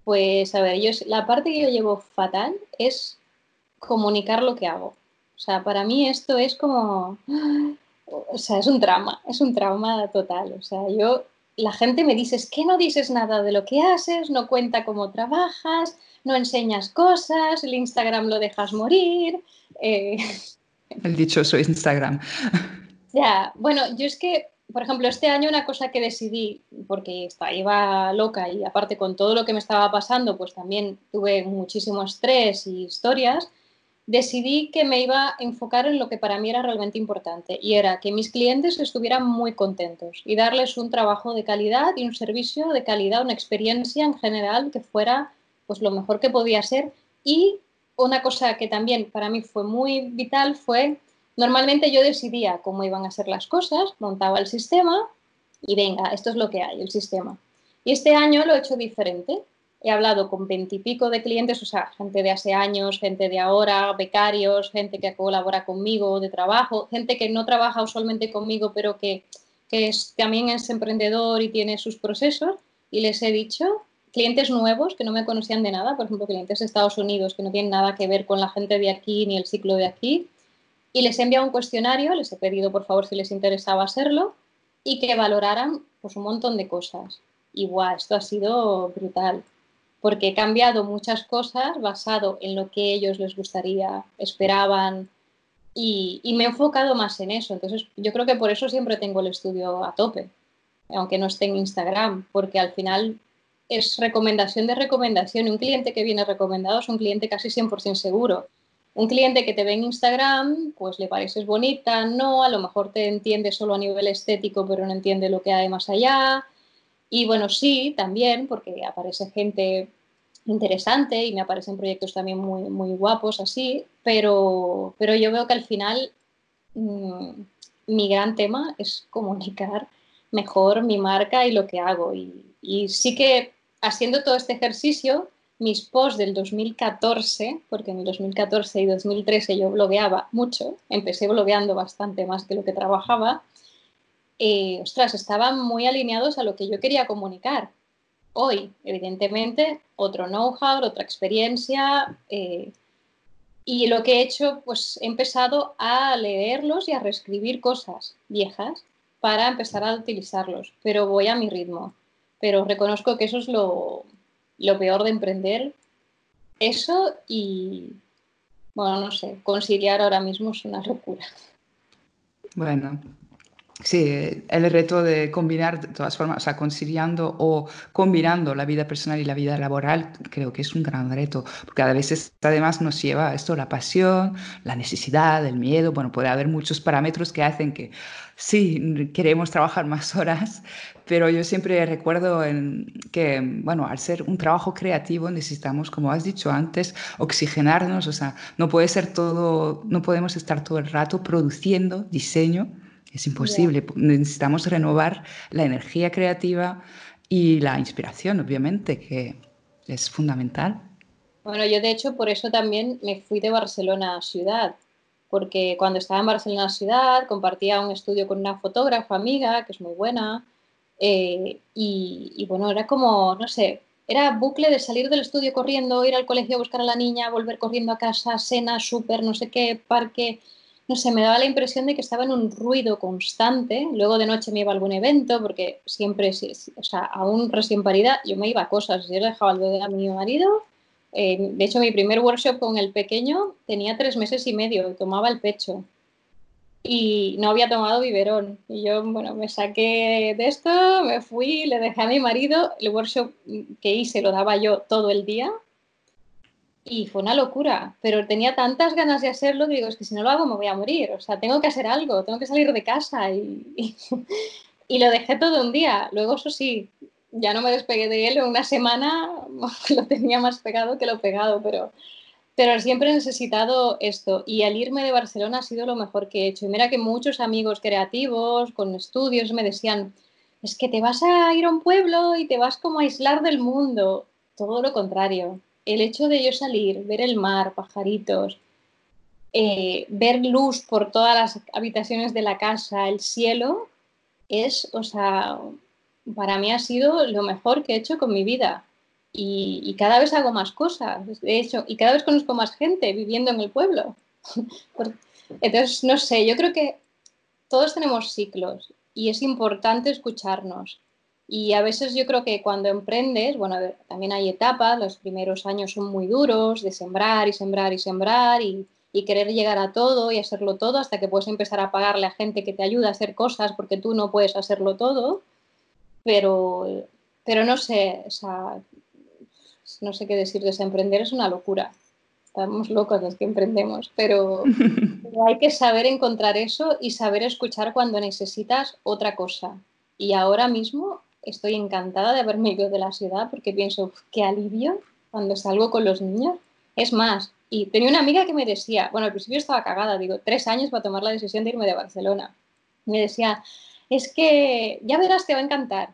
Pues a ver, yo, la parte que yo llevo fatal es comunicar lo que hago. O sea, para mí esto es como, o sea, es un trauma, es un trauma total. O sea, yo, la gente me dice, es que no dices nada de lo que haces, no cuenta cómo trabajas, no enseñas cosas, el Instagram lo dejas morir. Eh. El dichoso Instagram. Ya, bueno, yo es que, por ejemplo, este año una cosa que decidí, porque iba loca y aparte con todo lo que me estaba pasando, pues también tuve muchísimo estrés y historias, decidí que me iba a enfocar en lo que para mí era realmente importante y era que mis clientes estuvieran muy contentos y darles un trabajo de calidad y un servicio de calidad, una experiencia en general que fuera pues lo mejor que podía ser y una cosa que también para mí fue muy vital fue normalmente yo decidía cómo iban a ser las cosas, montaba el sistema y venga, esto es lo que hay, el sistema. Y este año lo he hecho diferente he hablado con veintipico de clientes, o sea, gente de hace años, gente de ahora, becarios, gente que colabora conmigo de trabajo, gente que no trabaja usualmente conmigo, pero que, es, también es emprendedor y tiene sus procesos. Y les he dicho, clientes nuevos que no me conocían de nada, por ejemplo, clientes de Estados Unidos que no tienen nada que ver con la gente de aquí ni el ciclo de aquí. Y les he enviado un cuestionario, les he pedido por favor si les interesaba hacerlo y que valoraran pues, un montón de cosas. Y guau, esto ha sido brutal porque he cambiado muchas cosas basado en lo que ellos les gustaría, esperaban y, me he enfocado más en eso. Entonces, yo creo que por eso siempre tengo el estudio a tope, aunque no esté en Instagram, porque al final es recomendación de recomendación. Un cliente que viene recomendado es un cliente casi 100% seguro. Un cliente que te ve en Instagram, pues le pareces bonita, no, a lo mejor te entiende solo a nivel estético, pero no entiende lo que hay más allá. Y bueno, sí, también, porque aparece gente interesante y me aparecen proyectos también muy, muy guapos así, pero, pero yo veo que al final mm, mi gran tema es comunicar mejor mi marca y lo que hago. Y, sí que haciendo todo este ejercicio, mis posts del 2014, porque en el 2014 y 2013 yo blogueaba mucho, empecé blogueando bastante más que lo que trabajaba, eh, ostras, estaban muy alineados a lo que yo quería comunicar hoy, evidentemente, otro know-how, otra experiencia. Eh, y lo que he hecho, pues he empezado a leerlos y a reescribir cosas viejas para empezar a utilizarlos, pero voy a mi ritmo. Pero reconozco que eso es lo, lo peor de emprender. Eso y, bueno, no sé, conciliar ahora mismo es una locura. Bueno, Sí, el reto de combinar de todas formas, o sea, conciliando o combinando la vida personal y la vida laboral, creo que es un gran reto, porque a veces además nos lleva esto la pasión, la necesidad, el miedo, bueno, puede haber muchos parámetros que hacen que sí, queremos trabajar más horas, pero yo siempre recuerdo que, bueno, al ser un trabajo creativo necesitamos, como has dicho antes, oxigenarnos, o sea, no puede ser todo, no podemos estar todo el rato produciendo diseño es imposible. Necesitamos renovar la energía creativa y la inspiración, obviamente, que es fundamental. Bueno, yo de hecho por eso también me fui de Barcelona a ciudad, porque cuando estaba en Barcelona ciudad compartía un estudio con una fotógrafa amiga que es muy buena eh, y, y, bueno, era como, no sé, era bucle de salir del estudio corriendo, ir al colegio a buscar a la niña, volver corriendo a casa, cena, súper, no sé qué, parque, no sé, me daba la impresión de que estaba en un ruido constante. Luego de noche me iba a algún evento, porque siempre, o sea, aún recién parida, yo me iba a cosas. Yo dejaba el bebé a mi marido. Eh, de hecho, mi primer workshop con el pequeño tenía tres meses y medio, tomaba el pecho. Y no había tomado biberón. Y yo, bueno, me saqué de esto, me fui, le dejé a mi marido. El workshop que hice lo daba yo todo el día, y fue una locura, pero tenía tantas ganas de hacerlo que digo, es que si no lo hago me voy a morir, o sea, tengo que hacer algo, tengo que salir de casa y, y, lo dejé todo un día. Luego, eso sí, ya no me despegué de él, en una semana lo tenía más pegado que lo pegado, pero, pero siempre he necesitado esto y al irme de Barcelona ha sido lo mejor que he hecho. Y mira que muchos amigos creativos con estudios me decían, es que te vas a ir a un pueblo y te vas como a aislar del mundo. Todo lo contrario. El hecho de yo salir, ver el mar, pajaritos, eh, ver luz por todas las habitaciones de la casa, el cielo, es, o sea, para mí ha sido lo mejor que he hecho con mi vida y, cada vez hago más cosas, de hecho, y cada vez conozco más gente viviendo en el pueblo. Entonces, no sé, yo creo que todos tenemos ciclos y es importante escucharnos. Y a veces yo creo que cuando emprendes, bueno, también hay etapas, los primeros años son muy duros de sembrar y sembrar y sembrar y, y querer llegar a todo y hacerlo todo hasta que puedes empezar a pagarle a gente que te ayuda a hacer cosas porque tú no puedes hacerlo todo. Pero, pero no sé, o sea, no sé qué decir, desemprender es una locura. Estamos locos los que emprendemos, pero, hay que saber encontrar eso y saber escuchar cuando necesitas otra cosa. Y ahora mismo estoy encantada de haberme ido de la ciudad porque pienso, qué alivio cuando salgo con los niños. Es más, y tenía una amiga que me decía, bueno, al principio estaba cagada, digo, tres años para tomar la decisión de irme de Barcelona. Me decía, es que ya verás, te va a encantar.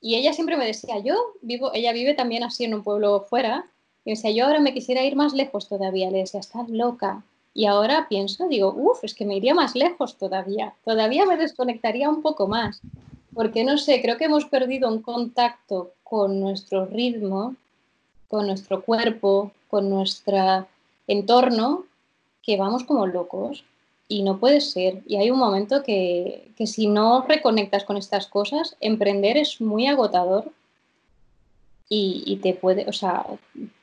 Y ella siempre me decía, yo vivo, ella vive también así en un pueblo fuera, y me decía, yo ahora me quisiera ir más lejos todavía. Le decía, estás loca. Y ahora pienso, digo, uff, es que me iría más lejos todavía. Todavía me desconectaría un poco más. Porque no sé, creo que hemos perdido un contacto con nuestro ritmo, con nuestro cuerpo, con nuestro entorno, que vamos como locos y no puede ser. Y hay un momento que, que, si no reconectas con estas cosas, emprender es muy agotador y, y, te, puede, o sea,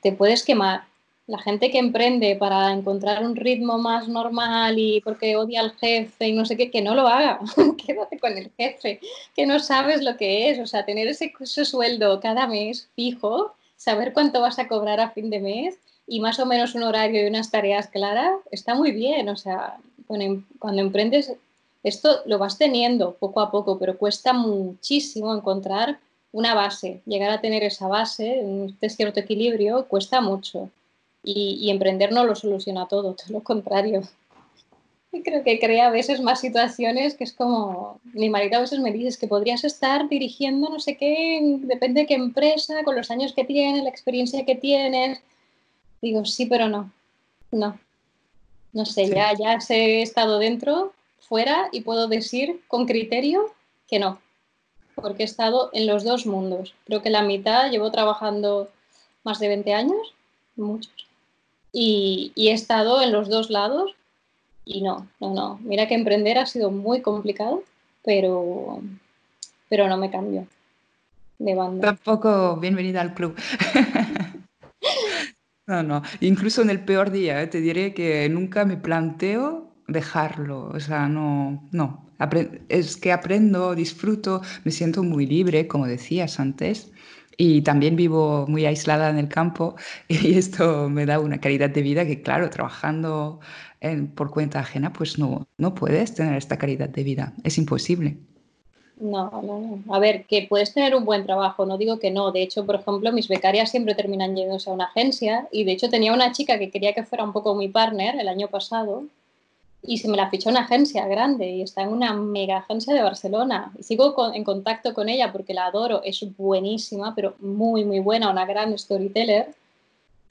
te puedes quemar. La gente que emprende para encontrar un ritmo más normal y porque odia al jefe y no sé qué, que no lo haga. Quédate con el jefe, que no sabes lo que es. O sea, tener ese, ese sueldo cada mes fijo, saber cuánto vas a cobrar a fin de mes y más o menos un horario y unas tareas claras, está muy bien. O sea, Em, cuando emprendes, esto lo vas teniendo poco a poco, pero cuesta muchísimo encontrar una base. Llegar a tener esa base, este cierto equilibrio, cuesta mucho. Y, emprender no lo soluciona todo, todo lo contrario. Y creo que crea a veces más situaciones que es como, mi marido a veces me dice que podrías estar dirigiendo no sé qué, depende de qué empresa, con los años que tienes, la experiencia que tienes. Digo, sí, pero no, no. No sé, ya, ya he estado dentro, fuera y puedo decir con criterio que no, porque he estado en los dos mundos. Creo que la mitad llevo trabajando más de 20 años, muchos, y, he estado en los dos lados y no, no, no. Mira que emprender ha sido muy complicado, pero, pero no me cambio de banda. Tampoco bienvenida al club. No, no, incluso en el peor día, ¿eh? te diré que nunca me planteo dejarlo, o sea, no, no, es que aprendo, disfruto, me siento muy libre, como decías antes, y también vivo muy aislada en el campo y esto me da una calidad de vida que, claro, trabajando por cuenta ajena, pues no, no puedes tener esta calidad de vida, es imposible. No, no, no. A ver, que puedes tener un buen trabajo, no digo que no. De hecho, por ejemplo, mis becarias siempre terminan yéndose a una agencia y de hecho tenía una chica que quería que fuera un poco mi partner el año pasado y se me la fichó una agencia grande y está en una mega agencia de Barcelona. Y sigo en contacto con ella porque la adoro, es buenísima, pero muy, muy buena, una gran storyteller.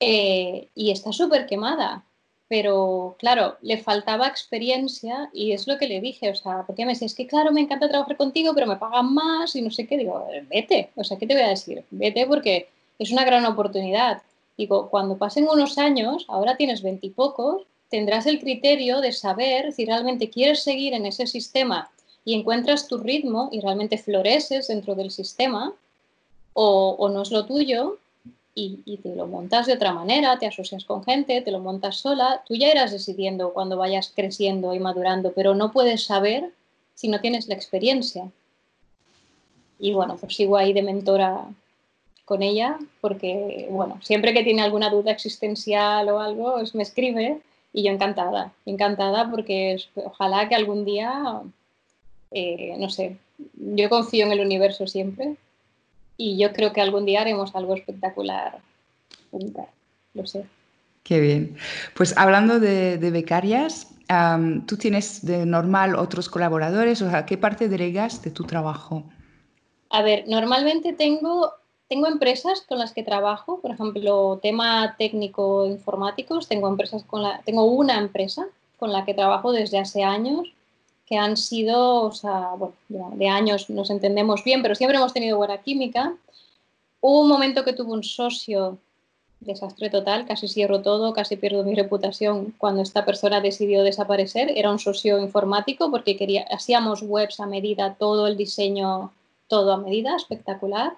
Eh, y está súper quemada pero claro, le faltaba experiencia y es lo que le dije, o sea, porque me decía, es que claro, me encanta trabajar contigo, pero me pagan más y no sé qué, digo, vete, o sea, ¿qué te voy a decir? Vete porque es una gran oportunidad. Digo, cuando pasen unos años, ahora tienes veintipocos, tendrás el criterio de saber si realmente quieres seguir en ese sistema y encuentras tu ritmo y realmente floreces dentro del sistema o, no es lo tuyo y, te lo montas de otra manera, te asocias con gente, te lo montas sola, tú ya irás decidiendo cuando vayas creciendo y madurando, pero no puedes saber si no tienes la experiencia. Y bueno, pues sigo ahí de mentora con ella, porque bueno, siempre que tiene alguna duda existencial o algo, pues me escribe y yo encantada, encantada porque ojalá que algún día, eh, no sé, yo confío en el universo siempre y yo creo que algún día haremos algo espectacular Lo sé. Qué bien. Pues hablando de, becarias, ¿tú tienes de normal otros colaboradores? O sea, ¿qué parte delegas de tu trabajo? A ver, normalmente tengo, tengo empresas con las que trabajo, por ejemplo, tema técnico informáticos, tengo, empresas con la, tengo una empresa con la que trabajo desde hace años, que han sido, o sea, bueno, de años nos entendemos bien, pero siempre hemos tenido buena química. Hubo un momento que tuve un socio desastre total, casi cierro todo, casi pierdo mi reputación cuando esta persona decidió desaparecer. Era un socio informático porque quería, hacíamos webs a medida, todo el diseño, todo a medida, espectacular.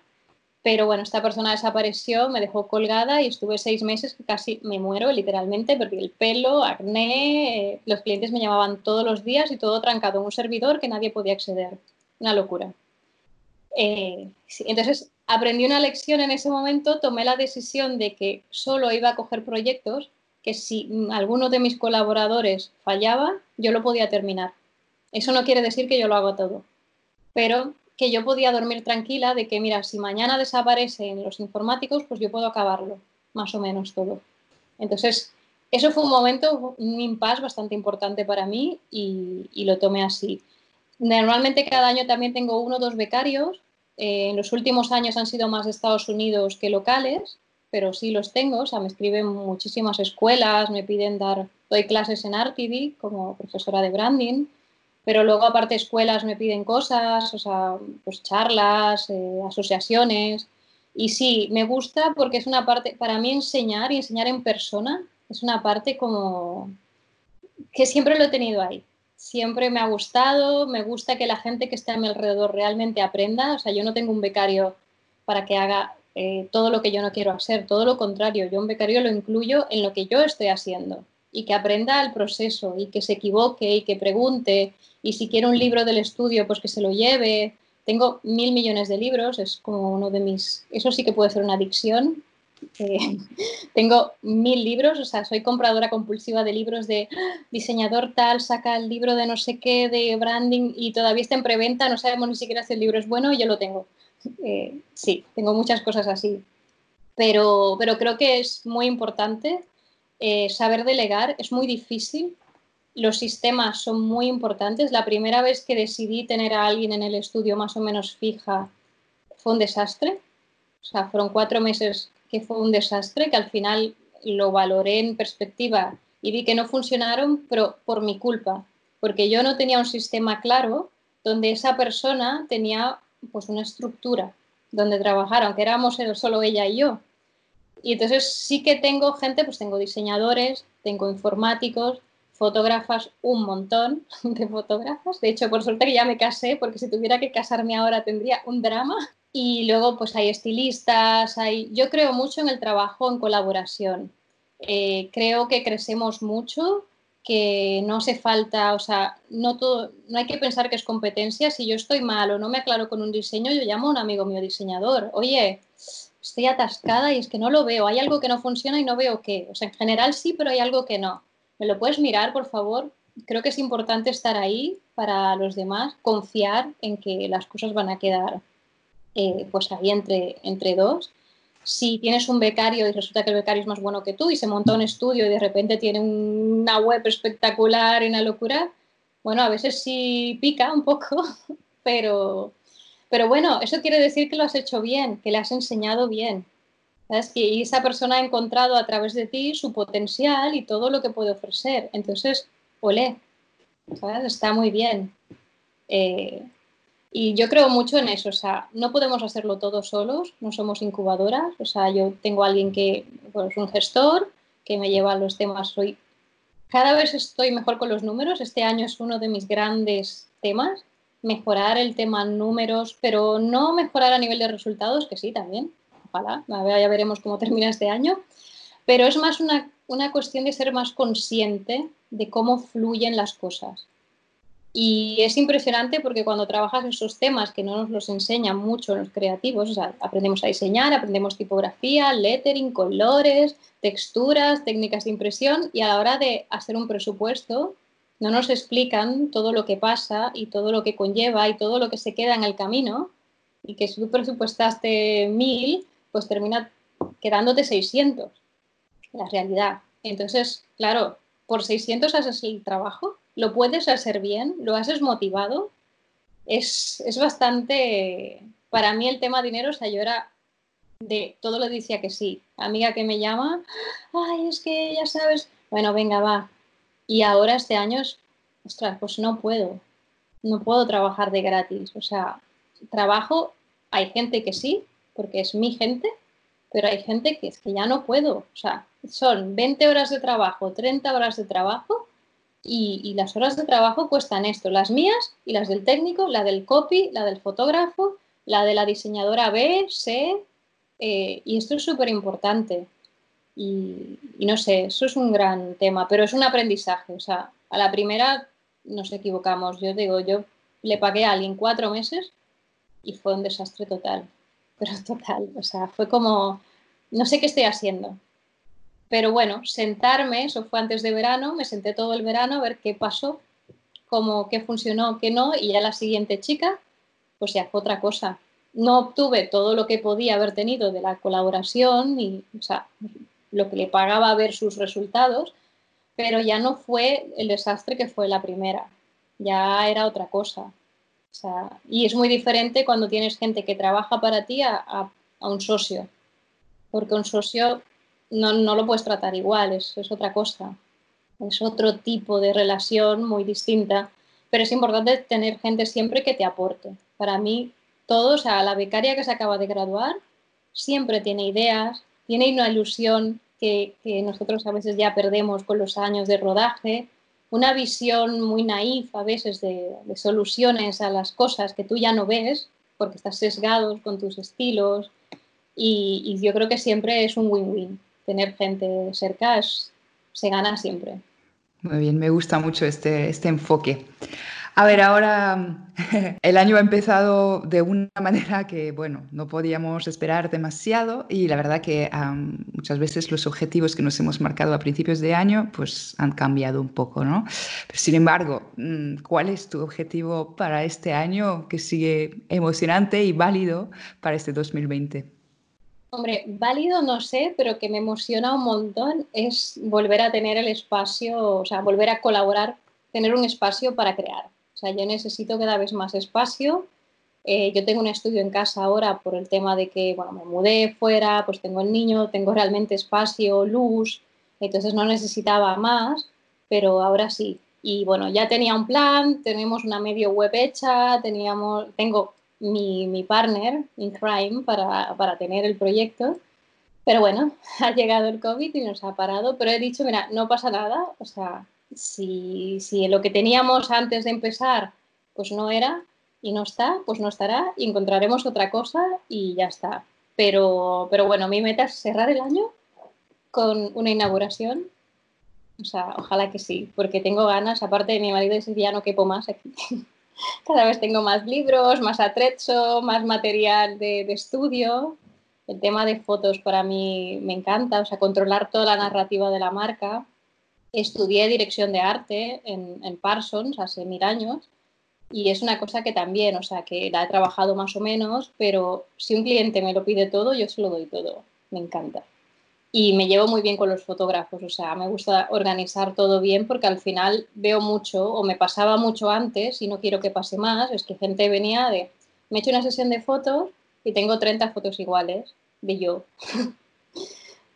Pero bueno, esta persona desapareció, me dejó colgada y estuve seis meses que casi me muero, literalmente, perdí el pelo, acné, eh, los clientes me llamaban todos los días y todo trancado en un servidor que nadie podía acceder. Una locura. Eh, entonces, aprendí una lección en ese momento, tomé la decisión de que solo iba a coger proyectos que si alguno de mis colaboradores fallaba, yo lo podía terminar. Eso no quiere decir que yo lo hago todo, pero que yo podía dormir tranquila de que, mira, si mañana desaparecen los informáticos, pues yo puedo acabarlo, más o menos todo. Entonces, eso fue un momento, un impasse bastante importante para mí y, lo tomé así. Normalmente cada año también tengo uno o dos becarios eh, en los últimos años han sido más de Estados Unidos que locales, pero sí los tengo. O sea, me escriben muchísimas escuelas, me piden dar, doy clases en RTV como profesora de branding, pero luego aparte escuelas me piden cosas, o sea, pues charlas, eh, asociaciones. Y sí, me gusta porque es una parte, para mí enseñar y enseñar en persona es una parte como que siempre lo he tenido ahí. Siempre me ha gustado, me gusta que la gente que está a mi alrededor realmente aprenda, o sea, yo no tengo un becario para que haga eh, todo lo que yo no quiero hacer, todo lo contrario, yo un becario lo incluyo en lo que yo estoy haciendo y que aprenda el proceso y que se equivoque y que pregunte y si quiere un libro del estudio, pues que se lo lleve. Tengo mil millones de libros, es como uno de mis, eso sí que puede ser una adicción, eh, tengo mil libros, o sea, soy compradora compulsiva de libros de diseñador tal, saca el libro de no sé qué, de branding y todavía está en preventa, no sabemos ni siquiera si el libro es bueno y yo lo tengo. Eh, sí, tengo muchas cosas así. Pero, pero creo que es muy importante eh, saber delegar, es muy difícil. Los sistemas son muy importantes. La primera vez que decidí tener a alguien en el estudio más o menos fija fue un desastre. O sea, fueron cuatro meses que fue un desastre, que al final lo valoré en perspectiva y vi que no funcionaron, pero por mi culpa, porque yo no tenía un sistema claro donde esa persona tenía pues una estructura donde trabajar, aunque éramos solo ella y yo. Y entonces sí que tengo gente, pues tengo diseñadores, tengo informáticos, fotógrafas, un montón de fotógrafas. De hecho, por suerte que ya me casé, porque si tuviera que casarme ahora tendría un drama. Y luego pues hay estilistas, hay... yo creo mucho en el trabajo en colaboración. Eh, creo que crecemos mucho, que no hace falta, o sea, no, todo, no hay que pensar que es competencia. Si yo estoy mal o no me aclaro con un diseño, yo llamo a un amigo mío diseñador. Oye, estoy atascada y es que no lo veo. Hay algo que no funciona y no veo qué. O sea, en general sí, pero hay algo que no. ¿Me lo puedes mirar, por favor? Creo que es importante estar ahí para los demás, confiar en que las cosas van a quedar eh, pues ahí entre, entre dos. Si tienes un becario y resulta que el becario es más bueno que tú y se monta un estudio y de repente tiene una web espectacular y una locura, bueno, a veces sí pica un poco, pero, pero bueno, eso quiere decir que lo has hecho bien, que le has enseñado bien. ¿sabes? Y esa persona ha encontrado a través de ti su potencial y todo lo que puede ofrecer. Entonces, olé, ¿sabes? está muy bien. Eh, y yo creo mucho en eso, o sea, no podemos hacerlo todos solos, no somos incubadoras, o sea, yo tengo a alguien que pues, es un gestor que me lleva los temas, soy cada vez estoy mejor con los números, este año es uno de mis grandes temas, mejorar el tema números, pero no mejorar a nivel de resultados, que sí también, ojalá, ya veremos cómo termina este año, pero es más una, una cuestión de ser más consciente de cómo fluyen las cosas. Y es impresionante porque cuando trabajas esos temas que no nos los enseñan mucho los creativos, aprendemos a diseñar, aprendemos tipografía, lettering, colores, texturas, técnicas de impresión y a la hora de hacer un presupuesto no nos explican todo lo que pasa y todo lo que conlleva y todo lo que se queda en el camino y que si tú presupuestaste mil, pues termina quedándote 600, la realidad. Entonces, claro, por 600 haces el trabajo, lo puedes hacer bien, lo haces motivado. Es, es bastante, para mí el tema dinero, yo era de todo lo decía que sí. Amiga que me llama, ay, es que ya sabes, bueno, venga, va. Y ahora este año, ostras, pues no puedo, no puedo trabajar de gratis. O sea, trabajo, hay gente que sí, porque es mi gente, pero hay gente que es que ya no puedo. O sea, son 20 horas de trabajo, 30 horas de trabajo y, y, las horas de trabajo cuestan esto, las mías y las del técnico, la del copy, la del fotógrafo, la de la diseñadora B, C, eh, y esto es súper importante. Y, no sé, eso es un gran tema, pero es un aprendizaje. O sea, a la primera nos equivocamos. Yo digo, yo le pagué a alguien cuatro meses y fue un desastre total. Pero total, o sea, fue como, no sé qué estoy haciendo. Pero bueno, sentarme, eso fue antes de verano, me senté todo el verano a ver qué pasó, cómo, qué funcionó, qué no, y ya la siguiente chica, pues ya fue otra cosa no obtuve todo lo que podía haber tenido de la colaboración y o sea, lo que le pagaba ver sus resultados, pero ya no fue el desastre que fue la primera, ya era otra cosa. y es muy diferente cuando tienes gente que trabaja para ti a, un socio, porque un socio no, lo puedes tratar igual, es, es otra cosa, es otro tipo de relación muy distinta, pero es importante tener gente siempre que te aporte. Para mí, todos, a la becaria que se acaba de graduar siempre tiene ideas, tiene una ilusión que, nosotros a veces ya perdemos con los años de rodaje, una visión muy naif a veces de, soluciones a las cosas que tú ya no ves porque estás sesgado con tus estilos y, yo creo que siempre es un win-win. Tener gente cerca se gana siempre. Muy bien, me gusta mucho este, este enfoque. A ver, ahora el año ha empezado de una manera que, bueno, no podíamos esperar demasiado y la verdad que muchas veces los objetivos que nos hemos marcado a principios de año pues han cambiado un poco, ¿no? sin embargo, mm, ¿cuál es tu objetivo para este año que sigue emocionante y válido para este 2020? Hombre, válido no sé, pero que me emociona un montón es volver a tener el espacio, o sea, volver a colaborar, tener un espacio para crear o sea, yo necesito cada vez más espacio. Eh, yo tengo un estudio en casa ahora por el tema de que, bueno, me mudé fuera, pues tengo el niño, tengo realmente espacio, luz, entonces no necesitaba más, pero ahora sí. Y bueno, ya tenía un plan, tenemos una medio web hecha, teníamos, tengo mi, mi partner in crime para, para tener el proyecto. Pero bueno, ha llegado el COVID y nos ha parado, pero he dicho, mira, no pasa nada, o sea, si, si lo que teníamos antes de empezar pues no era y no está, pues no estará y encontraremos otra cosa y ya está. Pero, pero bueno, mi meta es cerrar el año con una inauguración. O sea, ojalá que sí, porque tengo ganas, aparte de mi marido dice ya no quepo más aquí. Cada vez tengo más libros, más atrecho, más material de, estudio. El tema de fotos para mí me encanta, o sea, controlar toda la narrativa de la marca Estudié dirección de arte en, Parsons hace mil años y es una cosa que también, o sea, que la he trabajado más o menos, pero si un cliente me lo pide todo, yo se lo doy todo. Me encanta. Y me llevo muy bien con los fotógrafos, o sea, me gusta organizar todo bien porque al final veo mucho, o me pasaba mucho antes y no quiero que pase más, es que gente venía de, me he hecho una sesión de fotos y tengo 30 fotos iguales de yo.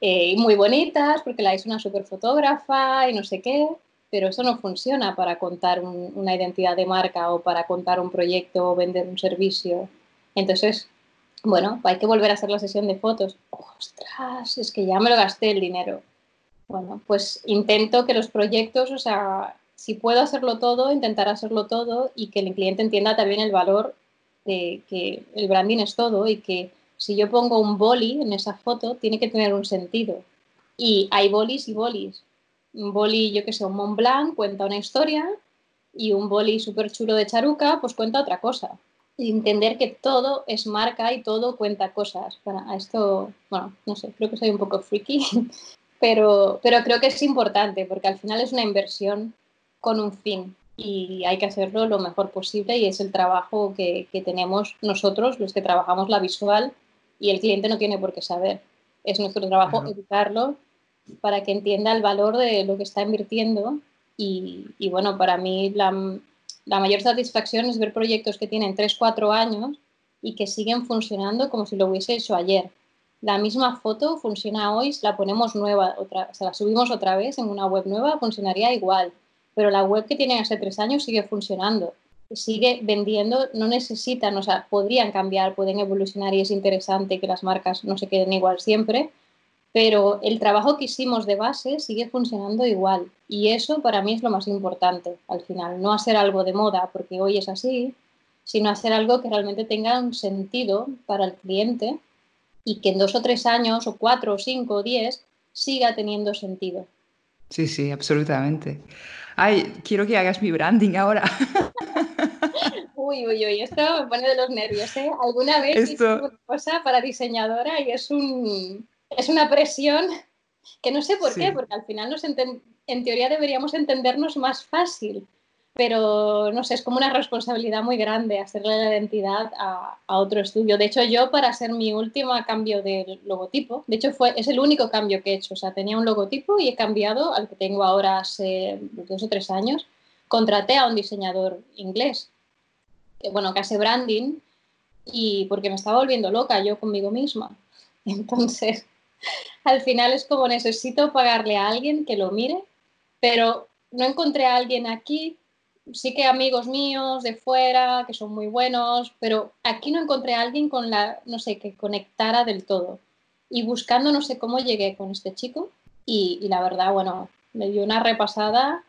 Eh, muy bonitas porque la es una super fotógrafa y no sé qué, pero eso no funciona para contar una identidad de marca o para contar un proyecto o vender un servicio. Entonces, bueno, hay que volver a hacer la sesión de fotos. ¡Ostras! Es que ya me lo gasté el dinero. Bueno, pues intento que los proyectos, o sea, si puedo hacerlo todo, intentar hacerlo todo y que el cliente entienda también el valor de que el branding es todo y que si yo pongo un boli en esa foto, tiene que tener un sentido. Y hay bolis y bolis. Un boli, yo que sé, un Mont Blanc cuenta una historia y un boli súper chulo de charuca, pues cuenta otra cosa. Y entender que todo es marca y todo cuenta cosas. Para esto, bueno, no sé, creo que soy un poco freaky, pero, pero creo que es importante porque al final es una inversión con un fin y hay que hacerlo lo mejor posible y es el trabajo que, que tenemos nosotros, los que trabajamos la visual, y el cliente no tiene por qué saber. Es nuestro trabajo educarlo para que entienda el valor de lo que está invirtiendo. Y, bueno, para mí la, la, mayor satisfacción es ver proyectos que tienen 3, 4 años y que siguen funcionando como si lo hubiese hecho ayer. La misma foto funciona hoy, la ponemos nueva, otra, la subimos otra vez en una web nueva, funcionaría igual. Pero la web que tiene hace tres años sigue funcionando sigue vendiendo, no necesitan, o sea, podrían cambiar, pueden evolucionar y es interesante que las marcas no se queden igual siempre, pero el trabajo que hicimos de base sigue funcionando igual y eso para mí es lo más importante al final, no hacer algo de moda porque hoy es así, sino hacer algo que realmente tenga un sentido para el cliente y que en dos o tres años o cuatro o cinco o diez siga teniendo sentido. Sí, sí, absolutamente. Ay, quiero que hagas mi branding ahora. Uy, uy, uy, esto me pone de los nervios, ¿eh? Alguna vez esto... hice una cosa para diseñadora y es, un, es una presión que no sé por qué, porque al final nos en teoría deberíamos entendernos más fácil, pero no sé, es como una responsabilidad muy grande hacerle la identidad a, a, otro estudio. De hecho, yo para hacer mi último cambio de logotipo, de hecho fue, es el único cambio que he hecho, o sea, tenía un logotipo y he cambiado al que tengo ahora hace dos o tres años, contraté a un diseñador inglés bueno, que hace branding y porque me estaba volviendo loca yo conmigo misma. Entonces, al final es como necesito pagarle a alguien que lo mire, pero no encontré a alguien aquí. Sí que amigos míos de fuera que son muy buenos, pero aquí no encontré a alguien con la, no sé, que conectara del todo. Y buscando no sé cómo llegué con este chico y, la verdad, bueno, me dio una repasada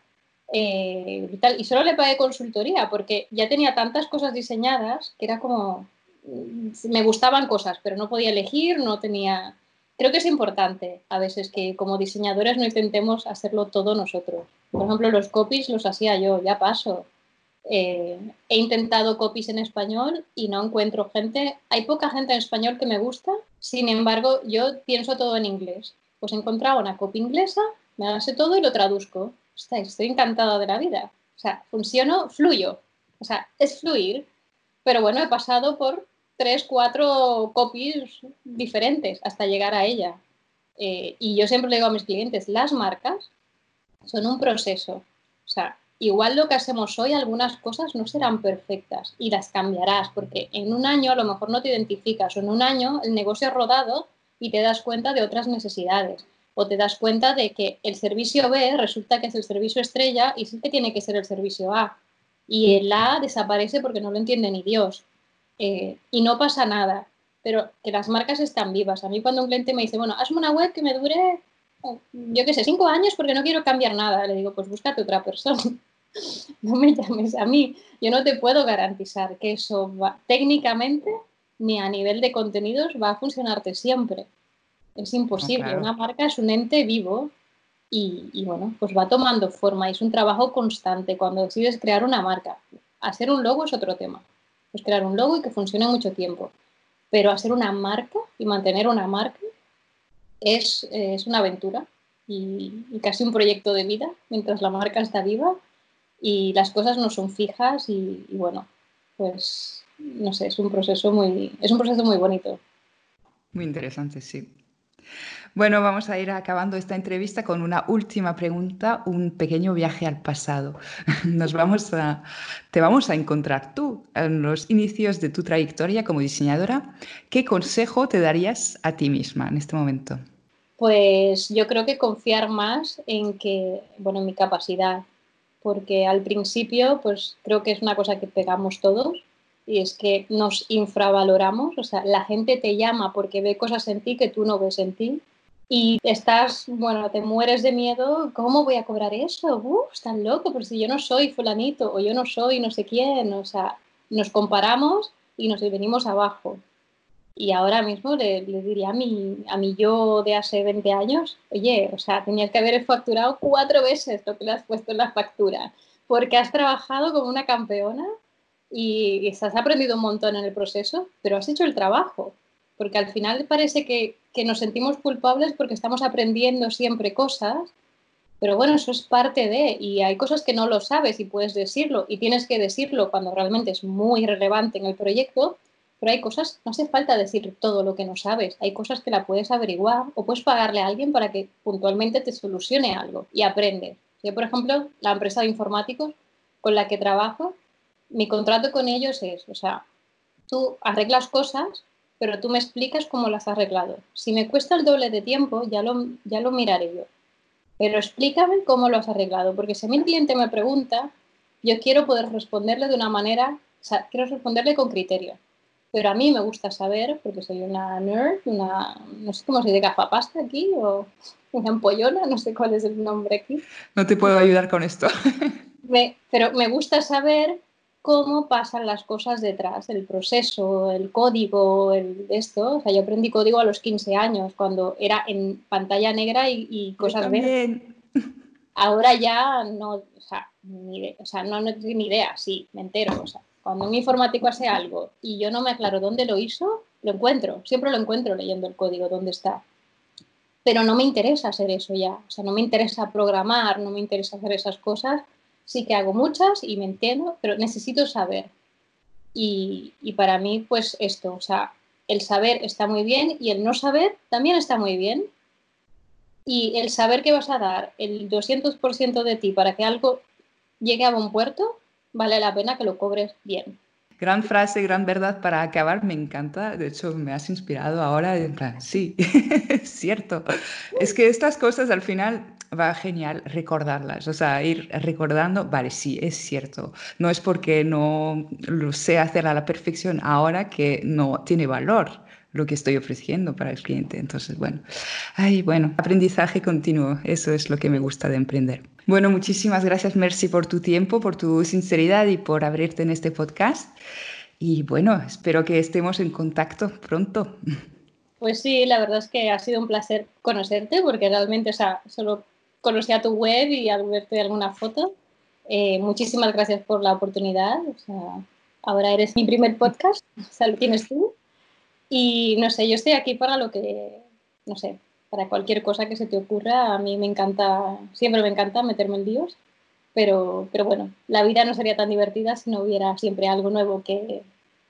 eh, y solo le pagué consultoría porque ya tenía tantas cosas diseñadas que era como, mm, me gustaban cosas, pero no podía elegir, no tenía... Creo que es importante a veces que como diseñadores no intentemos hacerlo todo nosotros. Por ejemplo, los copies los hacía yo, ya paso. Eh, he intentado copies en español y no encuentro gente. Hay poca gente en español que me gusta, sin embargo, yo pienso todo en inglés. Pues he encontrado una copy inglesa, me hace todo y lo traduzco estoy encantada de la vida. O sea, funciono, fluyo. O sea, es fluir. Pero bueno, he pasado por tres, cuatro copies diferentes hasta llegar a ella. Eh, y yo siempre le digo a mis clientes, las marcas son un proceso. O sea, igual lo que hacemos hoy, algunas cosas no serán perfectas y las cambiarás, porque en un año a lo mejor no te identificas o en un año el negocio ha rodado y te das cuenta de otras necesidades o te das cuenta de que el servicio B resulta que es el servicio estrella y sí que tiene que ser el servicio A. Y el A desaparece porque no lo entiende ni Dios. Eh, y no pasa nada, pero que las marcas están vivas. A mí cuando un cliente me dice, bueno, hazme una web que me dure, yo qué sé, cinco años porque no quiero cambiar nada, le digo, pues búscate otra persona. no me llames a mí. Yo no te puedo garantizar que eso va, técnicamente ni a nivel de contenidos va a funcionarte siempre. Es imposible. Una marca es un ente vivo y, bueno, pues va tomando forma y es un trabajo constante. Cuando decides crear una marca, hacer un logo es otro tema. Pues crear un logo y que funcione mucho tiempo. Pero hacer una marca y mantener una marca es, una aventura y, casi un proyecto de vida mientras la marca está viva y las cosas no son fijas y, y bueno, pues no sé, es un proceso muy, es un proceso muy bonito. Muy interesante, sí. Bueno, vamos a ir acabando esta entrevista con una última pregunta, un pequeño viaje al pasado. Nos vamos a, te vamos a encontrar tú en los inicios de tu trayectoria como diseñadora. ¿Qué consejo te darías a ti misma en este momento? Pues yo creo que confiar más en que, bueno, en mi capacidad, porque al principio, pues creo que es una cosa que pegamos todos y es que nos infravaloramos, o sea, la gente te llama porque ve cosas en ti que tú no ves en ti y estás, bueno, te mueres de miedo, ¿cómo voy a cobrar eso? Uf, estás loco, pero si yo no soy fulanito o yo no soy no sé quién, o sea, nos comparamos y nos venimos abajo. Y ahora mismo le, le, diría a mi, a mi yo de hace 20 años, oye, o sea, tenías que haber facturado cuatro veces lo que le has puesto en la factura, porque has trabajado como una campeona y, has aprendido un montón en el proceso, pero has hecho el trabajo, porque al final parece que, que nos sentimos culpables porque estamos aprendiendo siempre cosas, pero bueno, eso es parte de, y hay cosas que no lo sabes y puedes decirlo, y tienes que decirlo cuando realmente es muy relevante en el proyecto, pero hay cosas, no hace falta decir todo lo que no sabes, hay cosas que la puedes averiguar o puedes pagarle a alguien para que puntualmente te solucione algo y aprende. Yo, por ejemplo, la empresa de informáticos con la que trabajo, mi contrato con ellos es, o sea, tú arreglas cosas, pero tú me explicas cómo las has arreglado. Si me cuesta el doble de tiempo, ya lo, ya lo miraré yo. Pero explícame cómo lo has arreglado, porque si a mí el cliente me pregunta, yo quiero poder responderle de una manera, o sea, quiero responderle con criterio. Pero a mí me gusta saber, porque soy una nerd, una, no sé cómo se dice, gafapasta aquí, o una ampollona, no sé cuál es el nombre aquí. No te puedo ayudar con esto. pero me gusta saber cómo pasan las cosas detrás, el proceso, el código, el esto. O sea, yo aprendí código a los 15 años, cuando era en pantalla negra y, cosas verdes. Ahora ya no, o sea, ni, o sea, no, no tengo ni idea, sí, me entero. O sea, cuando un informático hace algo y yo no me aclaro dónde lo hizo, lo encuentro, siempre lo encuentro leyendo el código, dónde está. Pero no me interesa hacer eso ya, o sea, no me interesa programar, no me interesa hacer esas cosas sí que hago muchas y me entiendo, pero necesito saber. Y, para mí, pues esto, o sea, el saber está muy bien y el no saber también está muy bien. Y el saber que vas a dar el 200% de ti para que algo llegue a buen puerto, vale la pena que lo cobres bien. Gran frase, gran verdad para acabar, me encanta. De hecho, me has inspirado ahora. Sí, es cierto. Es que estas cosas al final va genial recordarlas, o sea, ir recordando, vale, sí, es cierto. No es porque no lo sé hacer a la perfección ahora que no tiene valor lo que estoy ofreciendo para el cliente. Entonces, bueno, ay, bueno, aprendizaje continuo, eso es lo que me gusta de emprender. Bueno, muchísimas gracias, Mercy, por tu tiempo, por tu sinceridad y por abrirte en este podcast. Y bueno, espero que estemos en contacto pronto. Pues sí, la verdad es que ha sido un placer conocerte porque realmente, o sea, solo conocía tu web y al verte alguna foto. Eh, muchísimas gracias por la oportunidad. O sea, ahora eres mi primer podcast, o sea, lo tienes tú. Y no sé, yo estoy aquí para lo que, no sé, para cualquier cosa que se te ocurra. A mí me encanta, siempre me encanta meterme en líos, pero, pero bueno, la vida no sería tan divertida si no hubiera siempre algo nuevo que,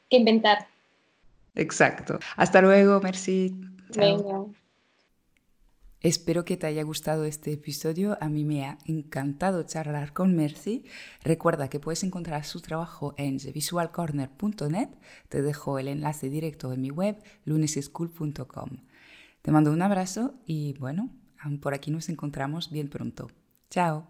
que inventar. Exacto. Hasta luego, merci. Venga. Espero que te haya gustado este episodio. A mí me ha encantado charlar con Mercy. Recuerda que puedes encontrar su trabajo en thevisualcorner.net. Te dejo el enlace directo en mi web luneseschool.com. Te mando un abrazo y bueno, por aquí nos encontramos bien pronto. Chao.